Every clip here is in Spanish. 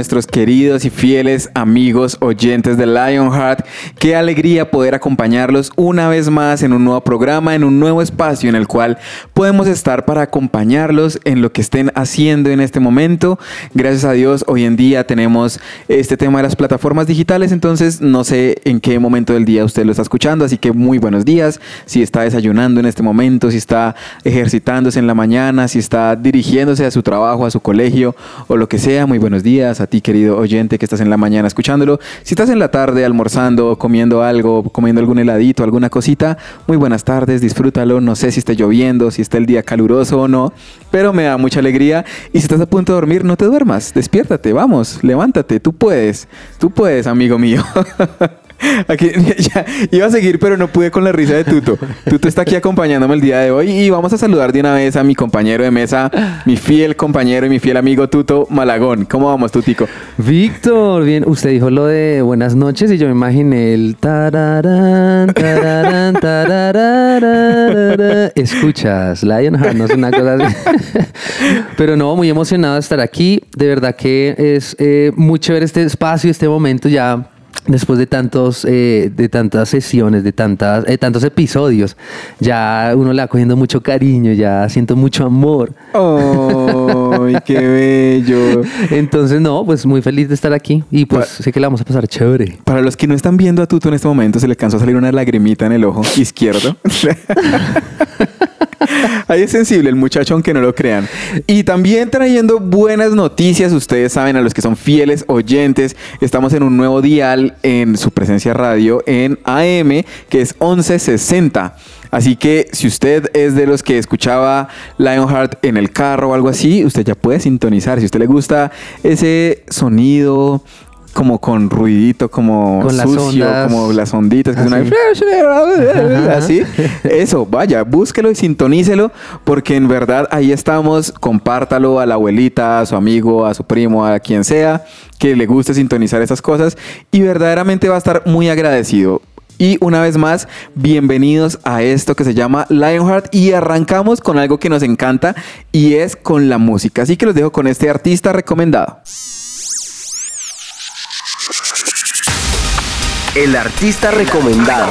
nuestros queridos y fieles amigos oyentes de Lionheart. Qué alegría poder acompañarlos una vez más en un nuevo programa, en un nuevo espacio en el cual podemos estar para acompañarlos en lo que estén haciendo en este momento. Gracias a Dios, hoy en día tenemos este tema de las plataformas digitales, entonces no sé en qué momento del día usted lo está escuchando, así que muy buenos días. Si está desayunando en este momento, si está ejercitándose en la mañana, si está dirigiéndose a su trabajo, a su colegio o lo que sea. Muy buenos días a ti, querido oyente, que estás en la mañana escuchándolo. Si estás en la tarde almorzando, comiendo algo, comiendo algún heladito, alguna cosita, muy buenas tardes, disfrútalo. No sé si está lloviendo, si está el día caluroso o no, pero me da mucha alegría. Y si estás a punto de dormir, no te duermas, despiértate, vamos, levántate, tú puedes, tú puedes, amigo mío. Aquí, ya, iba a seguir, pero no pude con la risa de Tuto. Tuto está aquí acompañándome el día de hoy y vamos a saludar de una vez a mi compañero de mesa, mi fiel compañero y mi fiel amigo Tuto Malagón. ¿Cómo vamos, Tutico? Víctor, bien, usted dijo lo de buenas noches y yo me imaginé el tararán, tararán, tararán, Escuchas, Lionheart, no es una cosa así. Pero no, muy emocionado de estar aquí. De verdad que es eh, muy chévere este espacio, este momento ya después de tantos eh, de tantas sesiones de tantas eh, tantos episodios ya uno le va cogiendo mucho cariño ya siento mucho amor ¡Ay, qué bello! entonces no pues muy feliz de estar aquí y pues sé que la vamos a pasar chévere Para los que no están viendo a Tuto en este momento, se le cansó a salir una lagrimita en el ojo izquierdo. Ahí es sensible el muchacho, aunque no lo crean. Y también trayendo buenas noticias, ustedes saben, a los que son fieles oyentes, estamos en un nuevo dial en su presencia radio en AM, que es 1160. Así que si usted es de los que escuchaba Lionheart en el carro o algo así, usted ya puede sintonizar. Si a usted le gusta ese sonido como con ruidito, como Con sucio, como las onditas, que Ah, suenan sí. así. Eso, vaya, búsquelo y sintonícelo, porque en verdad ahí estamos. Compártalo a la abuelita, a su amigo, a su primo, a quien sea que le guste sintonizar esas cosas y verdaderamente va a estar muy agradecido. Y una vez más, bienvenidos a esto que se llama Lionheart y arrancamos con algo que nos encanta y es con la música. Así que los dejo con este artista recomendado. El artista recomendado.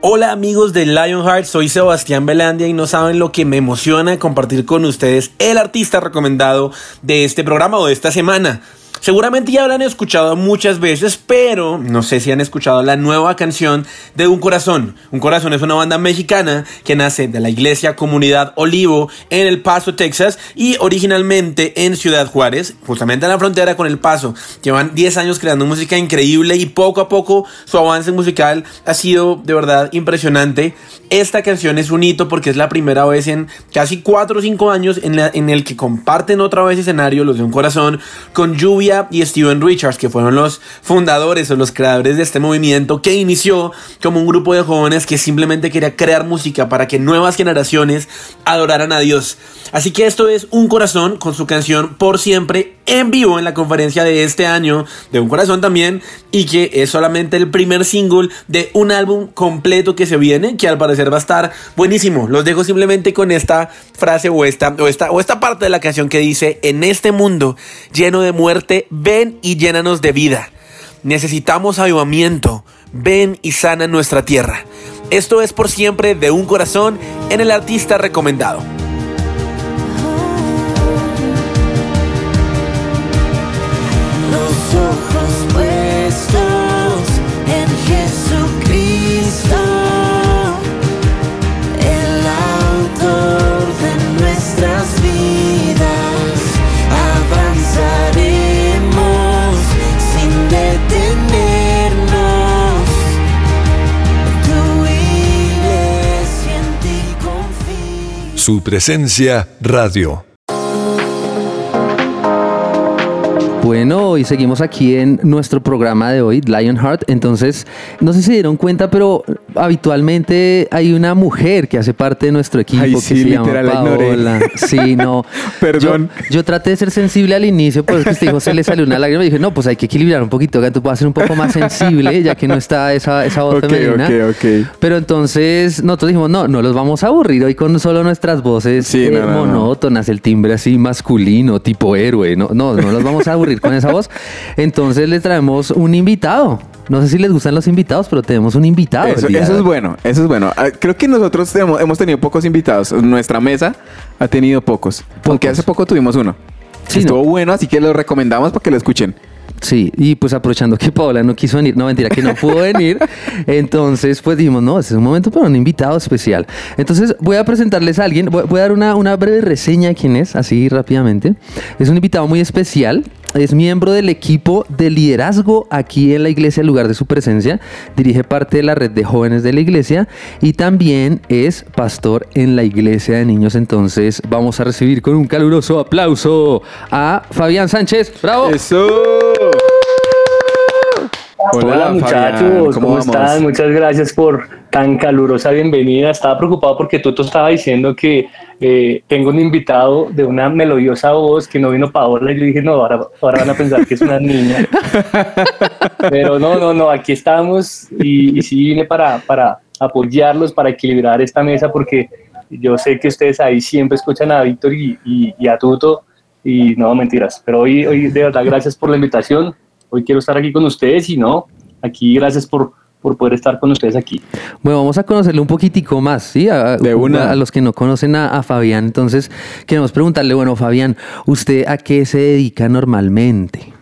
Hola amigos de Lionheart, soy Sebastián Belandia y no saben lo que me emociona compartir con ustedes el artista recomendado de este programa o de esta semana. Seguramente ya habrán escuchado muchas veces, pero no sé si han escuchado la nueva canción de Un Corazón. Un Corazón es una banda mexicana que nace de la iglesia Comunidad Olivo en El Paso, Texas y originalmente en Ciudad Juárez, justamente en la frontera con El Paso. Llevan 10 años creando música increíble y poco a poco su avance musical ha sido de verdad impresionante. Esta canción es un hito porque es la primera vez en casi 4 o 5 años en, la- en el que comparten otra vez escenario los de Un Corazón con Lluvia y Steven Richards, que fueron los fundadores o los creadores de este movimiento que inició como un grupo de jóvenes que simplemente quería crear música para que nuevas generaciones adoraran a Dios. Así que esto es Un Corazón con su canción Por Siempre en vivo en la conferencia de este año de Un Corazón también y que es solamente el primer single de un álbum completo que se viene que al parecer va a estar buenísimo. Los dejo simplemente con esta frase o esta, o esta, o esta parte de la canción que dice en este mundo lleno de muerte ven y llénanos de vida. Necesitamos avivamiento. Ven y sana nuestra tierra. Esto es por siempre de un corazón en el artista recomendado. Su presencia radio. Bueno, y seguimos aquí en nuestro programa de hoy, Lionheart. Entonces, no sé si se dieron cuenta, pero habitualmente hay una mujer que hace parte de nuestro equipo Ay, que sí, se llama literal, la ignoré. Paola. Sí, no. Perdón. Yo, yo traté de ser sensible al inicio, pero es que este hijo se le salió una lágrima y dije, no, pues hay que equilibrar un poquito, que tú puedas ser un poco más sensible, ya que no está esa, esa voz Ok, femenina. ok, ok. Pero entonces nosotros dijimos, no, no los vamos a aburrir hoy con solo nuestras voces Sí, eh, no, no, no. monótonas, el timbre así masculino, tipo héroe. No, no, no los vamos a aburrir con esa voz. Entonces les traemos un invitado. No sé si les gustan los invitados, pero tenemos un invitado. Eso, es bueno, eso es bueno. Ah, Creo que nosotros hemos tenido pocos invitados. Nuestra mesa ha tenido pocos. Aunque hace poco tuvimos uno. Sí, Estuvo no. bueno, así que lo recomendamos para que lo escuchen. Sí, y pues aprovechando que Paola no quiso venir, no mentira, que no pudo venir, entonces pues dijimos, no, este es un momento para un invitado especial. Entonces voy a presentarles a alguien, voy, voy a dar una, una breve reseña de quién es, así rápidamente. Es un invitado muy especial, es miembro del equipo de liderazgo aquí en la iglesia, en lugar de su presencia, dirige parte de la red de jóvenes de la iglesia y también es pastor en la iglesia de niños. Entonces vamos a recibir con un caluroso aplauso a Fabián Sánchez. ¡Bravo! Eso. Hola, muchachos, Fabián, ¿cómo, vamos? están? Muchas gracias por tan calurosa bienvenida. Estaba preocupado porque Tuto estaba diciendo que eh, tengo un invitado de una melodiosa voz que no vino Paola y yo dije, no, ahora, ahora van a pensar que es una niña. Pero no, no, no, aquí estamos y, y sí vine para, para apoyarlos, para equilibrar esta mesa porque yo sé que ustedes ahí siempre escuchan a Víctor y, y- y a Tuto y no, mentiras. Pero hoy, hoy de verdad, gracias por la invitación. Hoy quiero estar aquí con ustedes y no, aquí gracias por, por poder estar con ustedes aquí. Bueno, vamos a conocerle un poquitico más, ¿sí? A, De una. a los que no conocen a, a Fabián. Entonces, queremos preguntarle, bueno, Fabián, ¿usted a qué se dedica normalmente?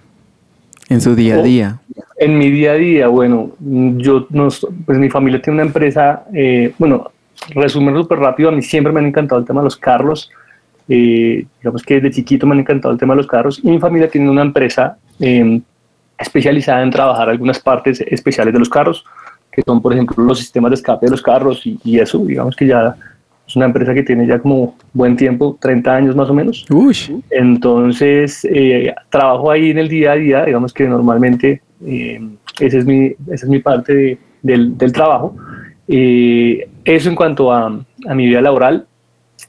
En su día a Oh. día. En mi día a día, bueno, yo, no, pues mi familia tiene una empresa, eh, bueno, resumen súper rápido, a mí siempre me han encantado el tema de los carros, eh, digamos que desde chiquito me han encantado el tema de los carros, y mi familia tiene una empresa eh, especializada en trabajar algunas partes especiales de los carros, que son, por ejemplo, los sistemas de escape de los carros y, y eso, digamos que ya es una empresa que tiene ya como buen tiempo, 30 años más o menos. Uy. Entonces, eh, trabajo ahí en el día a día, digamos que normalmente eh, esa, es mi, esa es mi parte de- del, del trabajo. Eh, eso en cuanto a, a mi vida laboral.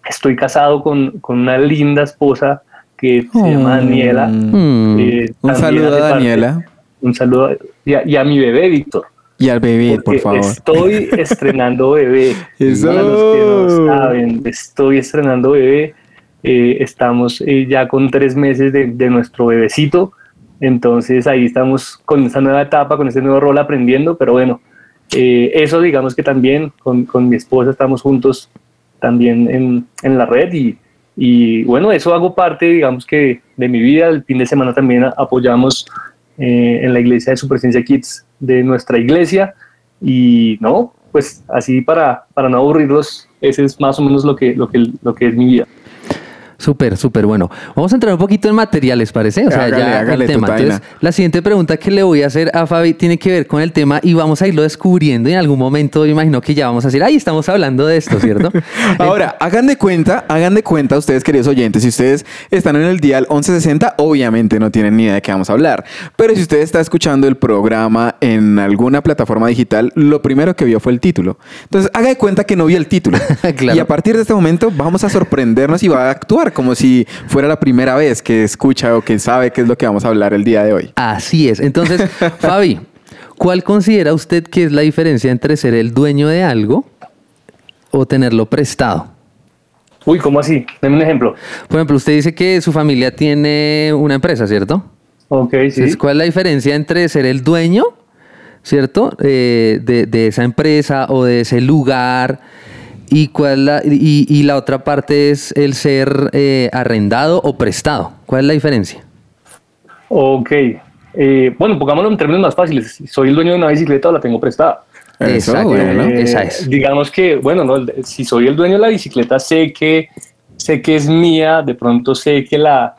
Estoy casado con, con una linda esposa que se llama Daniela. Mm. Eh, Un saludo a parte- Daniela Un saludo y a, y a mi bebé, Víctor. y al bebé, por Porque favor. Estoy estrenando bebé. Eso. Para los que no saben, estoy estrenando bebé. Eh, estamos eh, ya con tres meses de, de nuestro bebecito. Entonces ahí estamos con esta nueva etapa, con este nuevo rol aprendiendo. Pero bueno, eh, eso digamos que también con, con mi esposa estamos juntos también en, en la red. Y, y bueno, eso hago parte, digamos que de mi vida. El fin de semana también apoyamos eh, en la iglesia de su presencia Kids de nuestra iglesia. Y no, pues así para, para no aburrirlos, ese es más o menos lo que, lo que, lo que es mi vida. Súper, súper bueno. Vamos a entrar un poquito en material, ¿les parece? O sea, Hágale, ya hágale, el tema. Entonces, la siguiente pregunta que le voy a hacer a Fabi tiene que ver con el tema y vamos a irlo descubriendo y en algún momento yo imagino que ya vamos a decir, ay, estamos hablando de esto, ¿cierto? Ahora, hagan de cuenta, hagan de cuenta ustedes, queridos oyentes, si ustedes están en el dial 1160, obviamente no tienen ni idea de qué vamos a hablar. Pero si usted está escuchando el programa en alguna plataforma digital, lo primero que vio fue el título. Entonces, haga de cuenta que no vio el título. Claro. Y a partir de este momento vamos a sorprendernos y va a actuar como si fuera la primera vez que escucha o que sabe qué es lo que vamos a hablar el día de hoy. Así es. Entonces, Fabi, ¿cuál considera usted que es la diferencia entre ser el dueño de algo o tenerlo prestado? Uy, ¿cómo así? Deme un ejemplo. Por ejemplo, usted dice que su familia tiene una empresa, ¿cierto? Ok, sí. Entonces, ¿cuál es la diferencia entre ser el dueño, ¿cierto? Eh, de, de esa empresa o de ese lugar y, cuál la, y, y la otra parte es el ser eh, arrendado o prestado. ¿Cuál es la diferencia? Ok. Eh, bueno, pongámoslo en términos más fáciles. Si soy el dueño de una bicicleta o la tengo prestada. Eso, Exacto. bueno. Eh, Esa es. Digamos que, bueno, no, si soy el dueño de la bicicleta, sé que, sé que es mía, de pronto sé que la,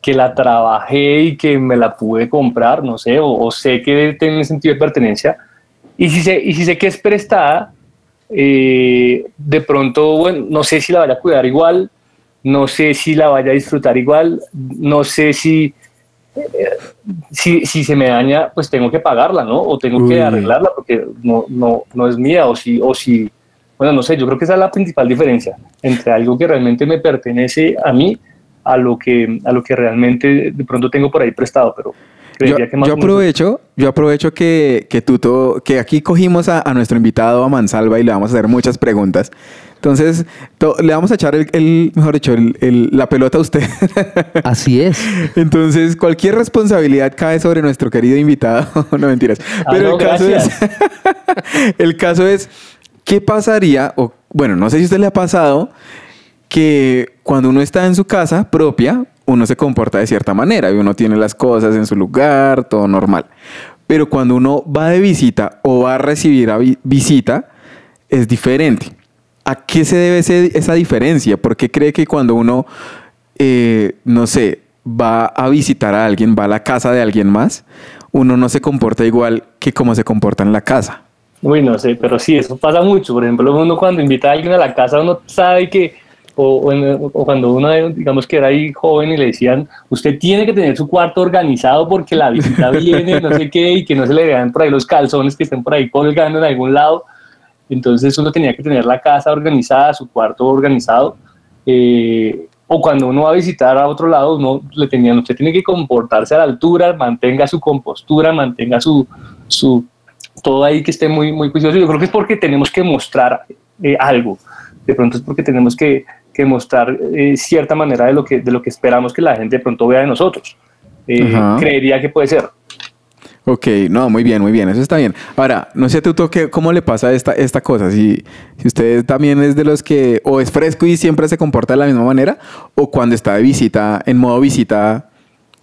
que la trabajé y que me la pude comprar, no sé, o, o sé que tiene sentido de pertenencia. Y si sé, y si sé que es prestada, eh, de pronto, bueno, no sé si la vaya a cuidar igual, no sé si la vaya a disfrutar igual, no sé si, eh, si, si se me daña, pues tengo que pagarla, ¿no? O tengo Uy. que arreglarla porque no, no, no es mía, o si, o si, bueno, no sé, yo creo que esa es la principal diferencia entre algo que realmente me pertenece a mí a lo que, a lo que realmente de pronto tengo por ahí prestado, pero Yo, que más yo aprovecho, yo aprovecho que, que Tuto, que aquí cogimos a, a nuestro invitado, a Mansalva, y le vamos a hacer muchas preguntas. Entonces, to- le vamos a echar el, el- mejor dicho, el- el- la pelota a usted. Así es. Entonces, cualquier responsabilidad cae sobre nuestro querido invitado. no mentiras. Ah, Pero no, el, caso es, el caso es, ¿qué pasaría? O, bueno, no sé si a usted le ha pasado que cuando uno está en su casa propia, uno se comporta de cierta manera y uno tiene las cosas en su lugar, todo normal. Pero cuando uno va de visita o va a recibir a vi- visita, es diferente. ¿A qué se debe esa diferencia? ¿Por qué cree que cuando uno, eh, no sé, va a visitar a alguien, va a la casa de alguien más, uno no se comporta igual que como se comporta en la casa? Uy, no sé, pero sí, eso pasa mucho. Por ejemplo, uno cuando invita a alguien a la casa, uno sabe que, o, o o cuando uno, digamos que era ahí joven y le decían, usted tiene que tener su cuarto organizado porque la visita viene, no sé qué, y que no se le vean por ahí los calzones que estén por ahí colgando en algún lado. Entonces uno tenía que tener la casa organizada, su cuarto organizado. eh, o cuando uno va a visitar a otro lado, uno le tenían, usted tiene que comportarse a la altura, mantenga su compostura, mantenga su, su todo ahí que esté muy, muy juicioso. Yo creo que es porque tenemos que mostrar eh, algo. De pronto es porque tenemos que, que mostrar eh, cierta manera de lo, que, de lo que esperamos que la gente de pronto vea de nosotros. Eh, creería que puede ser. Ok, no, muy bien, muy bien, eso está bien. Ahora, no sé, Tuto, ¿qué- ¿cómo le pasa esta, esta cosa? Si, si usted también es de los que o es fresco y siempre se comporta de la misma manera, o cuando está de visita, en modo visita,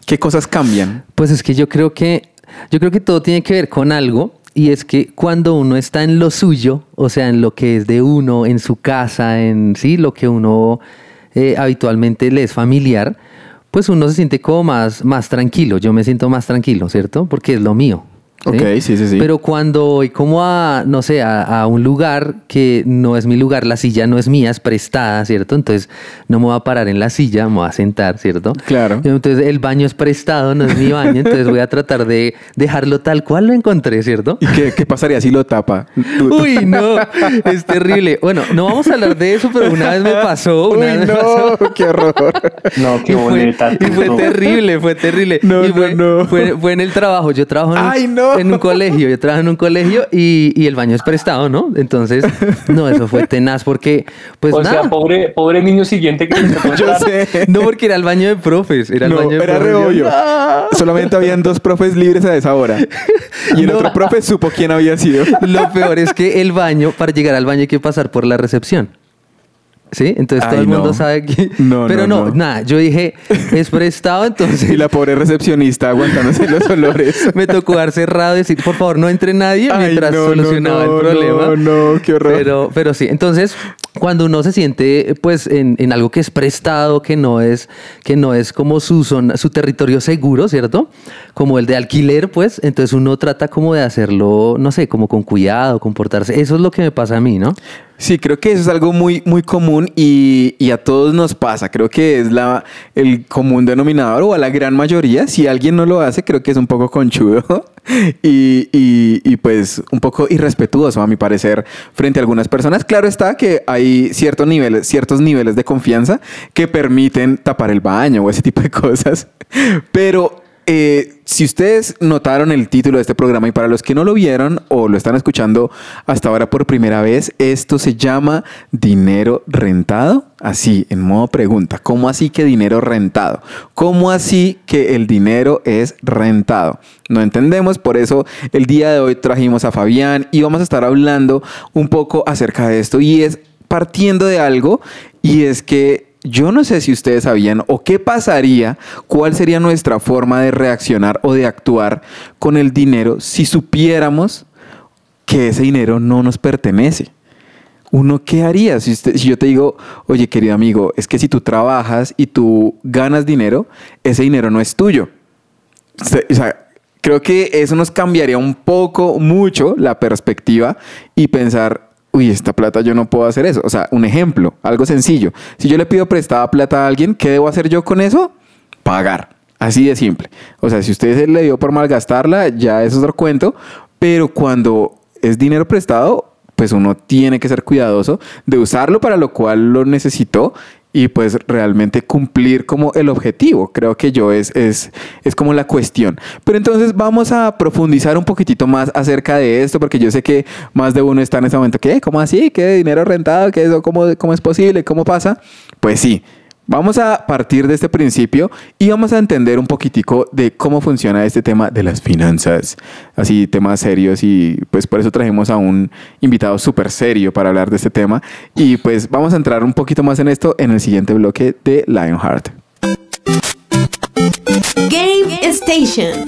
¿qué cosas cambian? Pues es que yo creo que yo creo que todo tiene que ver con algo y es que cuando uno está en lo suyo, o sea, en lo que es de uno, en su casa, en sí, lo que uno eh, habitualmente le es familiar, pues uno se siente como más, más tranquilo. Yo me siento más tranquilo, ¿cierto? Porque es lo mío. Ok, sí, sí, sí. Pero cuando voy como a, no sé, a, a un lugar que no es mi lugar, la silla no es mía, es prestada, ¿cierto? Entonces no me voy a parar en la silla, me voy a sentar, ¿cierto? Claro. Entonces el baño es prestado, no es mi baño, entonces voy a tratar de dejarlo tal cual lo encontré, ¿cierto? ¿Y qué, qué pasaría si lo tapa? Tú- Uy, no, es terrible. Bueno, no vamos a hablar de eso, pero una vez me pasó, una Uy, vez me pasó. no, qué horror. No, qué Y fue, boleta. y fue no. terrible, fue terrible. No, y no, fue, no. Fue, fue en el trabajo. Yo trabajo en, Ay, no. En un colegio. Yo trabajo en un colegio y, y el baño es prestado, ¿no? Entonces, no, eso fue tenaz porque, pues o nada. sea, pobre, pobre niño siguiente que tocó Yo sé. No, porque era el baño de profes. Era el No, baño de era re profes. Yo, obvio. "No". Solamente habían dos profes libres a esa hora. Y el No. otro profe supo quién había sido. Lo peor es que el baño, para llegar al baño hay que pasar por la recepción. ¿Sí? Entonces todo Ay, el mundo no. sabe que... No, Pero no, nada, yo dije, es prestado, entonces... Y la pobre recepcionista aguantándose los olores. Me tocó dar cerrado y decir, por favor, no entre nadie Ay, mientras solucionaba el problema. No, no, qué horror. Pero, pero sí, entonces cuando uno se siente pues en, en algo que es prestado, que no es, que no es como su zona, su territorio seguro, ¿cierto? Como el de alquiler, pues, entonces uno trata como de hacerlo, no sé, como con cuidado, comportarse. Eso es lo que me pasa a mí, ¿no? Sí, creo que eso es algo muy, muy común y, y a todos nos pasa. Creo que es la, el común denominador o a la gran mayoría. Si alguien no lo hace, creo que es un poco conchudo y, y- y, pues un poco irrespetuoso, a mi parecer, frente a algunas personas. Claro está que hay ciertos niveles, ciertos niveles de confianza que permiten tapar el baño o ese tipo de cosas. Pero eh, si ustedes notaron el título de este programa y para los que no lo vieron o lo están escuchando hasta ahora por primera vez, esto se llama dinero rentado. Así, en modo pregunta, ¿cómo así que dinero rentado? ¿Cómo así que el dinero es rentado? No entendemos, por eso el día de hoy trajimos a Fabián y vamos a estar hablando un poco acerca de esto y es partiendo de algo y es que yo no sé si ustedes sabían o qué pasaría, cuál sería nuestra forma de reaccionar o de actuar con el dinero si supiéramos que ese dinero no nos pertenece. ¿Uno qué haría si, usted- si yo te digo, oye querido amigo, es que si tú trabajas y tú ganas dinero, ese dinero no es tuyo? O sea, creo que eso nos cambiaría un poco, mucho la perspectiva y pensar, uy, esta plata yo no puedo hacer eso. O sea, un ejemplo, algo sencillo. Si yo le pido prestada plata a alguien, ¿qué debo hacer yo con eso? Pagar. Así de simple. O sea, si usted se le dio por malgastarla, ya es otro cuento. Pero cuando es dinero prestado, pues uno tiene que ser cuidadoso de usarlo para lo cual lo necesitó y pues realmente cumplir como el objetivo. Creo que yo es, es, es como la cuestión. Pero entonces vamos a profundizar un poquitito más acerca de esto, porque yo sé que más de uno está en este momento, ¿qué? ¿Cómo así? ¿Qué dinero rentado? ¿Qué eso? ¿Cómo, cómo es posible? ¿Cómo pasa? Pues sí. Vamos a partir de este principio y vamos a entender un poquitico de cómo funciona este tema de las finanzas, así temas serios y pues por eso trajimos a un invitado súper serio para hablar de este tema y pues vamos a entrar un poquito más en esto en el siguiente bloque de Lionheart. Game Station.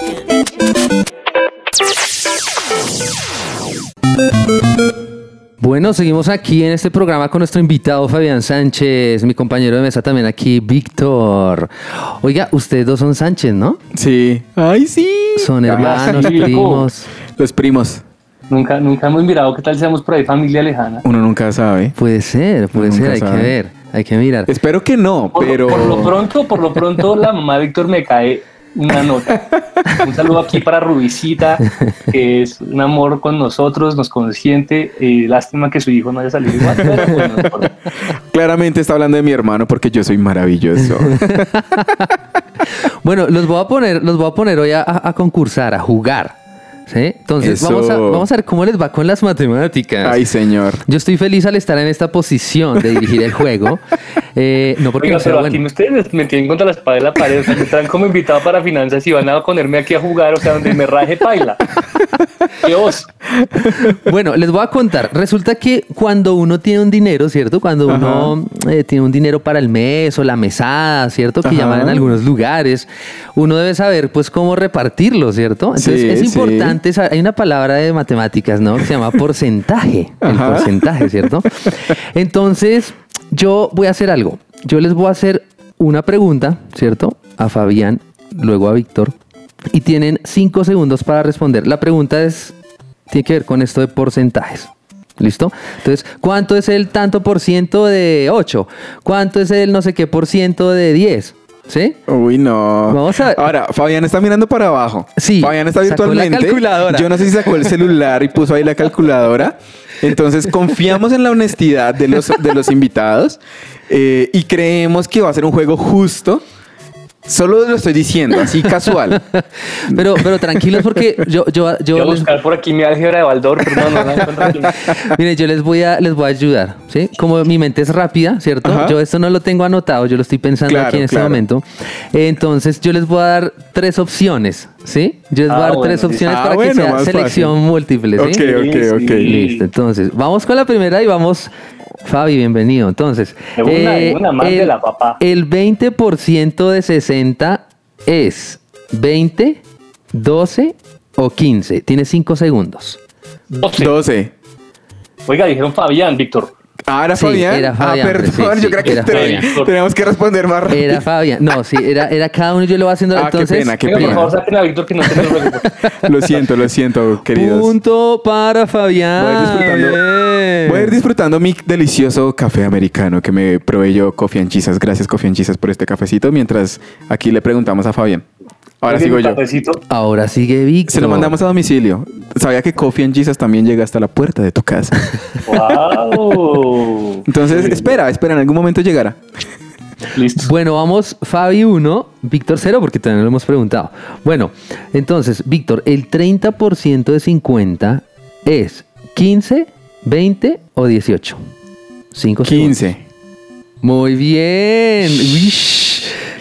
Bueno, seguimos aquí en este programa con nuestro invitado Fabián Sánchez, mi compañero de mesa también aquí, Víctor. Oiga, ustedes dos son Sánchez, ¿no? Sí. Ay, sí. Son hermanos, sí, primos. Los primos. Nunca, nunca hemos mirado qué tal seamos por ahí familia lejana. Uno nunca sabe. Puede ser, puede Uno ser, hay sabe. que ver, hay que mirar. Espero que no, Por, lo- pero... por lo pronto, por lo pronto la mamá de Víctor me cae una nota. Un saludo aquí para Rubicita, que es un amor con nosotros, nos consiente. Eh, lástima que su hijo no haya salido igual. pero pues. Claramente está hablando de mi hermano porque yo soy maravilloso. Bueno, los voy a poner, los voy a poner hoy a, a- a concursar, a jugar. ¿Sí? Entonces, Eso. vamos a, vamos a ver cómo les va con las matemáticas. Ay, señor. Yo estoy feliz al estar en esta posición de dirigir el juego. Eh, no porque Oiga, no sea pero aquí bueno. ustedes me tienen contra la espada de la pared, o sea, me están como invitado para finanzas y van a ponerme aquí a jugar, o sea, donde me raje paila. Dios. Bueno, les voy a contar. Resulta que cuando uno tiene un dinero, ¿cierto? Cuando uno eh, tiene un dinero para el mes o la mesada, ¿cierto? Que Ajá. llaman en algunos lugares, uno debe saber, pues, cómo repartirlo, ¿cierto? Entonces, Sí, es importante, hay una palabra de matemáticas, ¿no? Que se llama porcentaje. El porcentaje, ¿cierto? Entonces, yo voy a hacer algo. Yo les voy a hacer una pregunta, ¿cierto? A Fabián, luego a Víctor. Y tienen cinco segundos para responder. La pregunta es, tiene que ver con esto de porcentajes. ¿Listo? Entonces, ¿cuánto es el tanto por ciento de 8? ¿Cuánto es el no sé qué por ciento de 10? ¿Sí? Uy, no. Vamos a ver. Ahora, Fabián está mirando para abajo. Sí, Fabián está sacó la virtualmente. calculadora. Yo no sé si sacó el celular y puso ahí la calculadora. Entonces, confiamos en la honestidad de los, de los invitados eh, y creemos que va a ser un juego justo. Solo lo estoy diciendo, así casual. Pero, pero tranquilos porque yo, yo, yo Voy a les, buscar por aquí mi álgebra de Baldor, pero no, no, mire, yo les voy a, les voy a ayudar, ¿sí? Como mi mente es rápida, ¿cierto? Ajá. Yo esto no lo tengo anotado, yo lo estoy pensando Claro, aquí en este claro. momento. Entonces, yo les voy a dar tres opciones, ¿sí? Yo les voy a Ah, dar bueno, tres opciones Ah, para bueno, que sea selección fácil. múltiple, ¿sí? Ok, ok, ok. Listo, entonces, vamos con la primera y vamos. Fabi, bienvenido. Entonces, De una, de una, más de la papá. el 20% de 60 es 20, 12 o 15. Tiene 5 segundos. 12. 12. Oiga, dijeron Fabián, Víctor. Ah, era Sí, Fabián. era Fabián, ah, perdón, sí, sí, yo creo que era te- Fabián. tenemos que responder más rápido. Era Fabian. No, sí, era, era cada uno y yo lo voy haciendo. Ah, qué entonces, pena, qué Venga, por favor, saquen a Víctor que no tenemos. Lo siento, lo siento, queridos. punto para Fabián. Voy a ir disfrutando, voy a ir disfrutando mi delicioso café americano que me proveyó Coffee and Chisas. Gracias, Coffee and Chisas, por este cafecito. Mientras aquí le preguntamos a Fabián. Ahora sigo yo. cafecito. Ahora sigue Víctor. Se lo mandamos a domicilio. Sabía que Coffee and Jesus también llega hasta la puerta de tu casa. ¡Wow! Entonces, espera, espera, en algún momento llegará. Listo. Bueno, vamos, Fabi 1, Víctor 0, porque no lo hemos preguntado. Bueno, entonces, Víctor, el 30% de 50 es 15, 20 o 18. 5 15. Muy bien. Uish,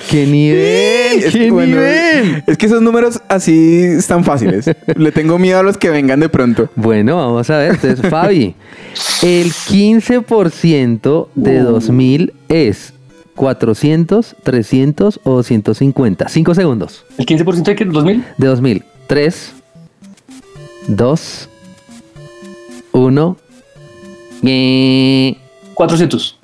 ¡Qué nivel! Es ¡Qué bueno, nivel! Es que esos números así están fáciles. Le tengo miedo a los que vengan de pronto. Bueno, vamos a ver. Entonces, Fabi, el 15% de 2000 es 400, 300 o 250. 5 segundos. ¿El 15% de qué? ¿2000? De 2000. 3, 2, 1. 400.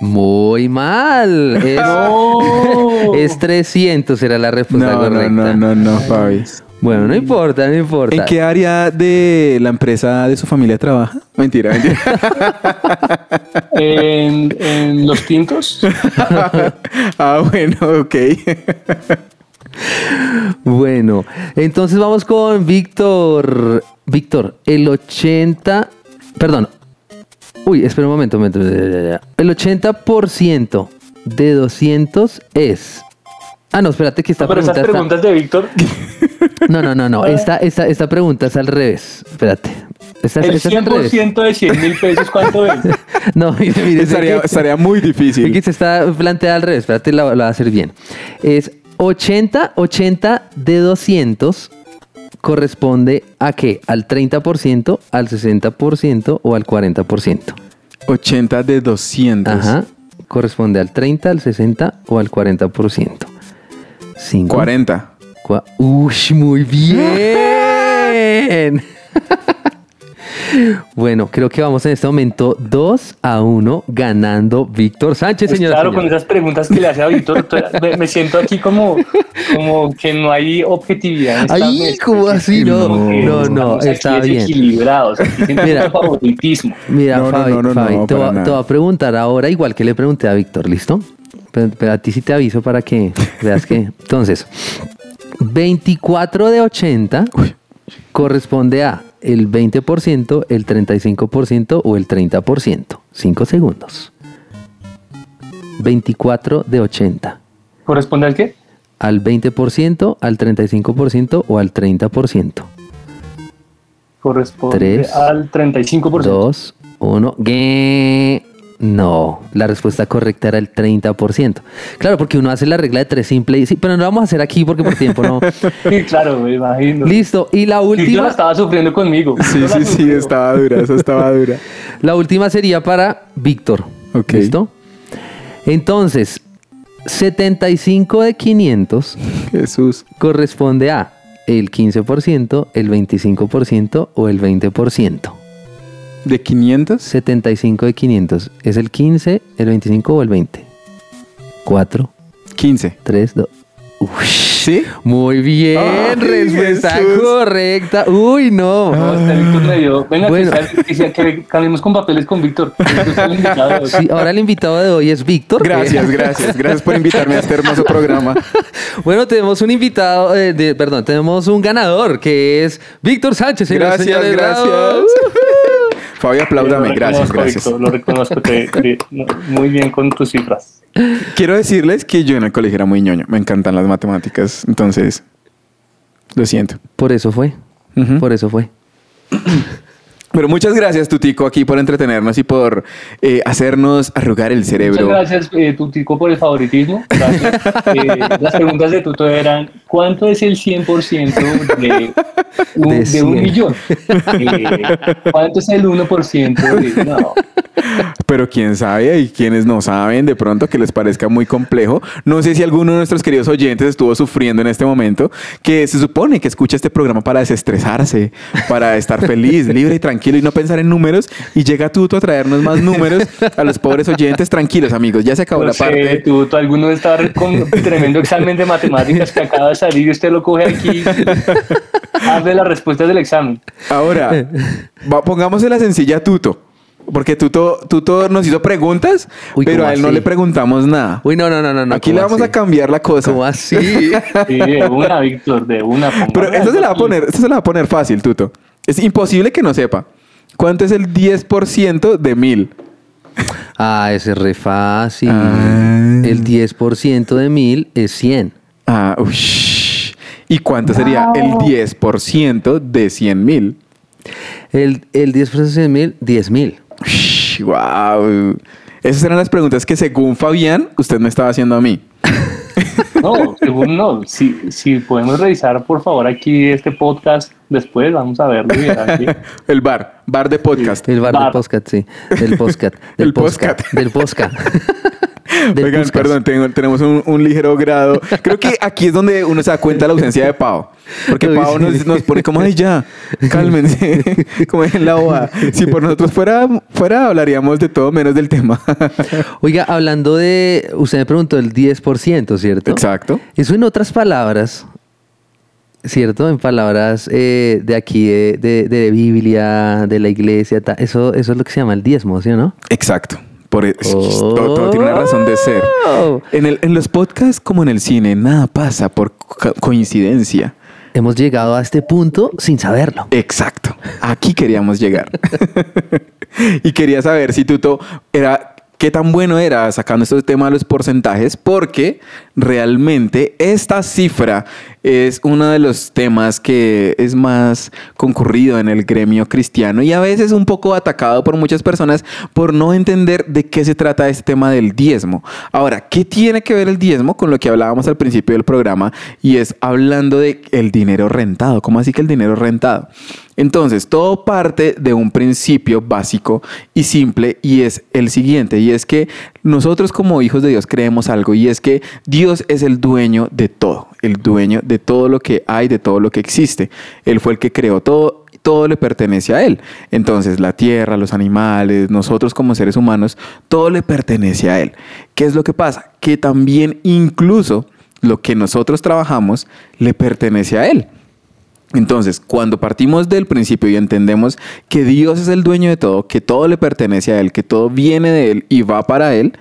Muy mal. Es, ¡No! es 300 era la respuesta No, no, correcta. no, no, no, Fabi. Bueno, no importa, no importa. ¿En qué área de la empresa de su familia trabaja? Mentira, mentira. En, en los tintos, ah, bueno, ok. Bueno, entonces vamos con Víctor. Víctor, el 80. Perdón. Uy, espera un momento. un momento. El 80% de 200 es. Ah, no, espérate que esta pero esas pregunta está- preguntas de Víctor, No, no, no, no. Esta, esta, esta pregunta es al revés. Espérate. Esta, el esta es al revés. 100% de 100 mil pesos, ¿cuánto es? No, mire, mire. estaría, que- estaría muy difícil. Aquí se está planteada al revés. Espérate, la, la voy a hacer bien. Es 80, 80 de 200 corresponde a qué? ¿Al 30%, al 60% o al 40%? 80 de 200. Ajá. Corresponde al 30, al 60 o al 40%. 5. 40. Uy, muy bien. bueno, creo que vamos en este momento 2 a 1 ganando Víctor Sánchez, Pues señora. claro, con esas preguntas que le hace a Víctor, to- me, siento aquí como, como que no hay objetividad. ¿cómo Me así? No, como no, no, aquí está bien. aquí siento Mira. favoritismo. Mira, No, no, Fabi, no, no, Fabi, no, te, para voy, a- nada. te voy a preguntar ahora, igual que le pregunté a Víctor, ¿listo? Pero, pero a ti sí te aviso para que veas que. Entonces, 24 de 80 corresponde a el 20%, el 35% o el 30%. 5 segundos. 24 de 80. ¿Corresponde al qué? Al 20%, al 35% o al 30%. Corresponde Tres, al 35%. 2, 1. No, la respuesta correcta era el 30%. Claro, porque uno hace la regla de tres simple y sí, pero no lo vamos a hacer aquí porque por tiempo no. Sí, claro, me imagino. Listo, y la última, estaba sufriendo conmigo. Sí, sí, sí, estaba dura, esa estaba dura. la última sería para Víctor. Ok. ¿Listo? Entonces, 75 de 500 Jesús. corresponde a el 15%, el 25% o el 20%. ¿De 500? 75 de 500 es el 15, el 25 o el 20. 4, 15. 3, 2. ¿Sí? Muy bien, Ay, respuesta Jesús. correcta. Uy, no. No, este Víctor dio. Venga, Bueno. que, sea- que, cambiemos con papeles con Víctor. Víctor es el invitado de hoy. Sí, ahora el invitado de hoy es Víctor. Gracias, Eh, gracias. Gracias por invitarme a este hermoso programa. bueno, tenemos un invitado, eh, de- perdón, tenemos un ganador que es Víctor Sánchez. Gracias, gracias. Fabio, apláudame. Lo Gracias, reconozco, gracias. Víctor, lo reconozco. te- te- no, muy bien con tus cifras. Quiero decirles que yo en el colegio era muy ñoño. Me encantan las matemáticas. Entonces, lo siento. Por eso fue. Por eso fue. Pero muchas gracias, Tutico, aquí por entretenernos y por eh, hacernos arrugar el cerebro. Muchas gracias, eh, Tutico, por el favoritismo. Gracias. Eh, las preguntas de Tuto eran, ¿cuánto es el 100% de un, De de un 100. millón? Eh, ¿Cuánto es el 1% de...? No. Pero quién sabe, hay quienes no saben de pronto que les parezca muy complejo. No sé si alguno de nuestros queridos oyentes estuvo sufriendo en este momento, que se supone que escucha este programa para desestresarse, para estar feliz, libre y tranquilo y no pensar en números. Y llega Tuto a traernos más números a los pobres oyentes. Tranquilos, amigos, ya se acabó No la sé, parte. Tuto, alguno está con tremendo examen de matemáticas que acaba de salir y usted lo coge aquí. Hazle las respuestas del examen. Ahora, va- pongámosle la sencilla a Tuto. Porque Tuto, Tuto nos hizo preguntas, Uy, pero ¿cómo a él no así? le preguntamos nada. Uy, no, no, no, no. no, Aquí ¿cómo le vamos así? a cambiar la cosa. ¿Cómo así? Sí, de una, Víctor, de una. Pero esto se la va a poner, esto se la va a poner fácil, Tuto. Es imposible que no sepa. ¿Cuánto es el 10% de mil? ah, ese es re fácil. Ah. El 10% de 1000 es 100. Ah, ush. ¿Y cuánto sería el 10% de 100 mil? El, el 10% de 1000, 10.000. Wow. Esas eran las preguntas que según Fabián, usted me estaba haciendo a mí. No, según no. Si, si podemos revisar, por favor, aquí este podcast después, vamos a verlo. El bar, bar de podcast. El bar, Bar. del podcast, sí. Del podcast. Del El podcast. podcast. Del podcast. Oigan, perdón, tengo- tenemos un, un ligero grado. Creo que aquí es donde uno se da cuenta de la ausencia de Pau. Porque Pau nos, nos pone como, ay, ya, cálmense, como en la boda. Si por nosotros fuera, fuera, hablaríamos de todo menos del tema. Oiga, hablando de. Usted me preguntó el 10%, ¿cierto? Exacto. Eso en otras palabras ¿cierto? En palabras eh, de aquí, de, de, de Biblia, de la iglesia, ta- eso, eso es lo que se llama el diezmo, ¿sí o no? Exacto. Por eso, todo, todo tiene una razón de ser. Oh. En, el- en los podcasts como en el cine, nada pasa por co- coincidencia. Hemos llegado a este punto sin saberlo. Exacto. Aquí queríamos llegar. y quería saber si Tuto era qué tan bueno era sacando este tema de los porcentajes, porque realmente esta cifra es uno de los temas que es más concurrido en el gremio cristiano y a veces un poco atacado por muchas personas por no entender de qué se trata este tema del diezmo. Ahora, ¿qué tiene que ver el diezmo con lo que hablábamos al principio del programa? Y es hablando de el dinero rentado. ¿Cómo así que el dinero rentado? Entonces, todo parte de un principio básico y simple y es el siguiente, y es que nosotros como hijos de Dios creemos algo y es que Dios es el dueño de todo, el dueño de todo lo que hay, de todo lo que existe. Él fue el que creó todo, todo le pertenece a Él. Entonces, la tierra, los animales, nosotros como seres humanos, todo le pertenece a Él. ¿Qué es lo que pasa? Que también incluso lo que nosotros trabajamos le pertenece a Él. Entonces, cuando partimos del principio y entendemos que Dios es el dueño de todo, que todo le pertenece a Él, que todo viene de Él y va para Él,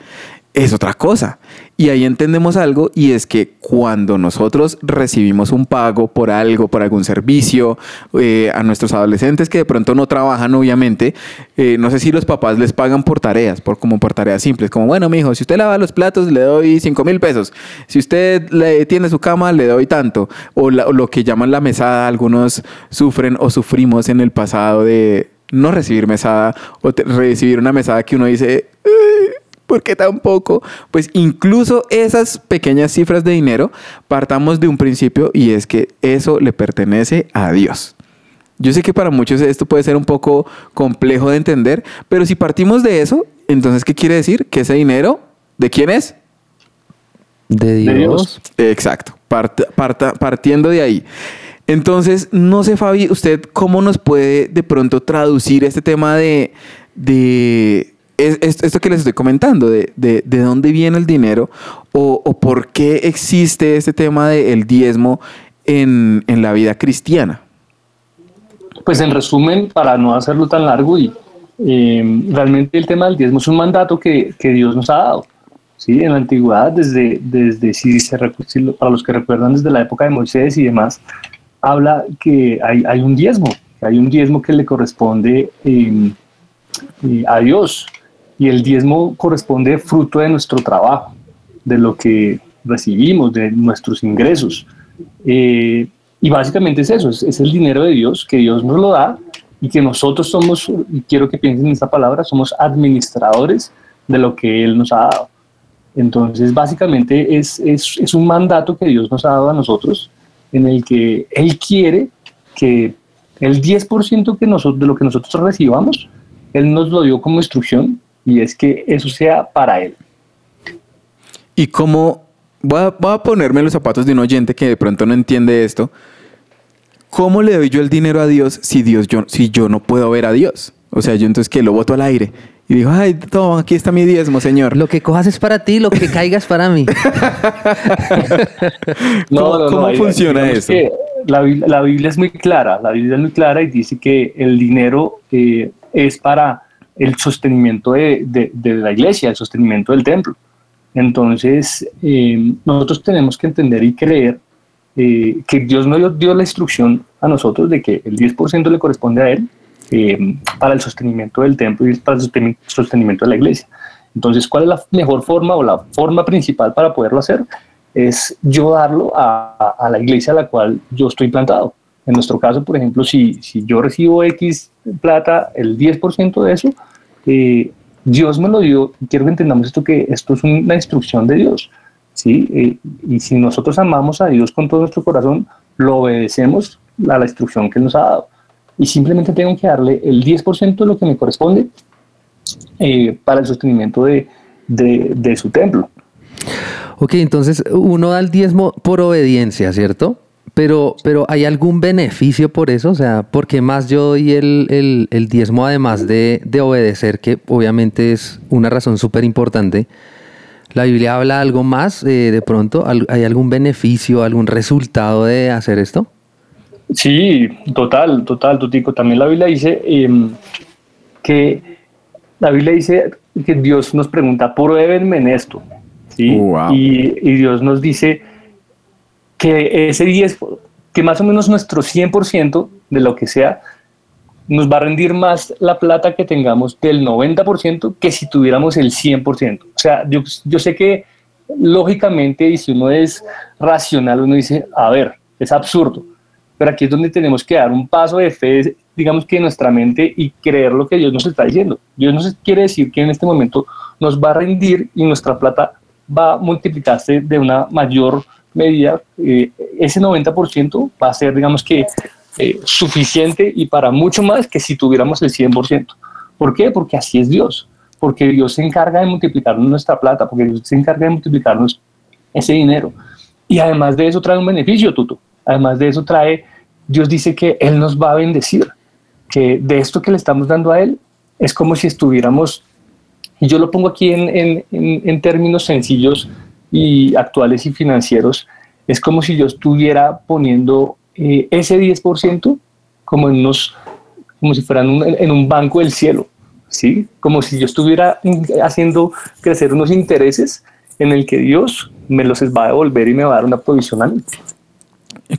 es otra cosa. Y ahí entendemos algo y es que cuando nosotros recibimos un pago por algo, por algún servicio, eh, a nuestros adolescentes que de pronto no trabajan, obviamente, eh, no sé si los papás les pagan por tareas, por como por tareas simples, como bueno, mijo, si usted lava los platos le doy 5 mil pesos, si usted le tiene su cama le doy tanto, o, lo que llaman la mesada, algunos sufren o sufrimos en el pasado de no recibir mesada o recibir una mesada que uno dice, "Eh, ¿por qué tan poco? Pues incluso esas pequeñas cifras de dinero, partamos de un principio y es que eso le pertenece a Dios. Yo sé que para muchos esto puede ser un poco complejo de entender, pero si partimos de eso, entonces, ¿qué quiere decir? Que ese dinero, ¿de quién es? De Dios. Dios. Exacto, parta- partiendo de ahí. Entonces, no sé, Fabi, usted cómo nos puede de pronto traducir este tema de, de es- es- esto que les estoy comentando, de, de- de dónde viene el dinero o, o por qué existe este tema del diezmo en, en la vida cristiana. Pues en resumen, para no hacerlo tan largo, y eh, realmente el tema del diezmo es un mandato que, que Dios nos ha dado. ¿sí? En la antigüedad, desde, desde si se si para los que recuerdan desde la época de Moisés y demás, habla que hay, hay un diezmo, que hay un diezmo que le corresponde eh, eh, a Dios. Y el diezmo corresponde fruto de nuestro trabajo, de lo que recibimos, de nuestros ingresos. Eh, y básicamente es eso, es, es el dinero de Dios que Dios nos lo da y que nosotros somos, y quiero que piensen en esta palabra, somos administradores de lo que Él nos ha dado. Entonces, básicamente es, es, es un mandato que Dios nos ha dado a nosotros en el que Él quiere que el 10% que nosotros, de lo que nosotros recibamos, Él nos lo dio como instrucción y es que eso sea para Él. Y cómo, voy a, voy a ponerme en los zapatos de un oyente que de pronto no entiende esto. ¿Cómo le doy yo el dinero a Dios si, Dios yo, si yo no puedo ver a Dios? O sea, yo entonces que lo boto al aire y digo, ay, toma, aquí está mi diezmo, Señor. Lo que cojas es para ti, lo que caiga es para mí. ¿Cómo- funciona eso? que La, Biblia- la Biblia es muy clara, la Biblia es muy clara y dice que el dinero eh, es para el sostenimiento de, de- de la iglesia, el sostenimiento del templo. Entonces, eh, nosotros tenemos que entender y creer eh, que Dios nos dio, la instrucción a nosotros de que el 10% le corresponde a Él eh, para el sostenimiento del templo y para el sosten- sostenimiento de la iglesia. Entonces, ¿cuál es la mejor forma o la forma principal para poderlo hacer? Es yo darlo a, a la iglesia a la cual yo estoy plantado. En nuestro caso, por ejemplo, si, si yo recibo X plata, el 10% de eso, eh, Dios me lo dio. Quiero que entendamos esto, que esto es una instrucción de Dios. ¿sí? Eh, y si nosotros amamos a Dios con todo nuestro corazón, lo obedecemos a la instrucción que nos ha dado. Y simplemente tengo que darle el 10% de lo que me corresponde eh, para el sostenimiento de, de su templo. Ok, entonces uno da el diezmo por obediencia, ¿cierto? Pero, pero ¿hay algún beneficio por eso? O sea, ¿por qué más yo doy el, el- el diezmo además de, de obedecer, que obviamente es una razón súper importante? ¿La Biblia habla algo más eh, de pronto? ¿Al- ¿Hay algún beneficio, algún resultado de hacer esto? Sí, total, total, Tutico. También la Biblia dice em, que la Biblia dice que Dios nos pregunta, pruébenme en esto. ¿sí? Wow. Y, y Dios nos dice que ese 10, que más o menos nuestro 100% de lo que sea, nos va a rendir más la plata que tengamos del 90% que si tuviéramos el 100%. O sea, yo, yo sé que lógicamente, y si uno es racional, uno dice, a ver, es absurdo. Pero aquí es donde tenemos que dar un paso de fe, digamos que en nuestra mente y creer lo que Dios nos está diciendo. Dios nos quiere decir que en este momento nos va a rendir y nuestra plata va a multiplicarse de una mayor medida. Eh, ese 90% va a ser, digamos que, eh, suficiente y para mucho más que si tuviéramos el 100%. ¿Por qué? Porque así es Dios. Porque Dios se encarga de multiplicarnos nuestra plata, porque Dios se encarga de multiplicarnos ese dinero. Y además de eso trae un beneficio, Tuto. Además de eso trae, Dios dice que Él nos va a bendecir, que de esto que le estamos dando a Él es como si estuviéramos, y yo lo pongo aquí en, en, en términos sencillos y actuales y financieros, es como si yo estuviera poniendo eh, ese 10% como en unos, como si fueran un- en un banco del cielo, ¿sí? Como si yo estuviera haciendo crecer unos intereses en el que Dios me los va a devolver y me va a dar una provisión a mí.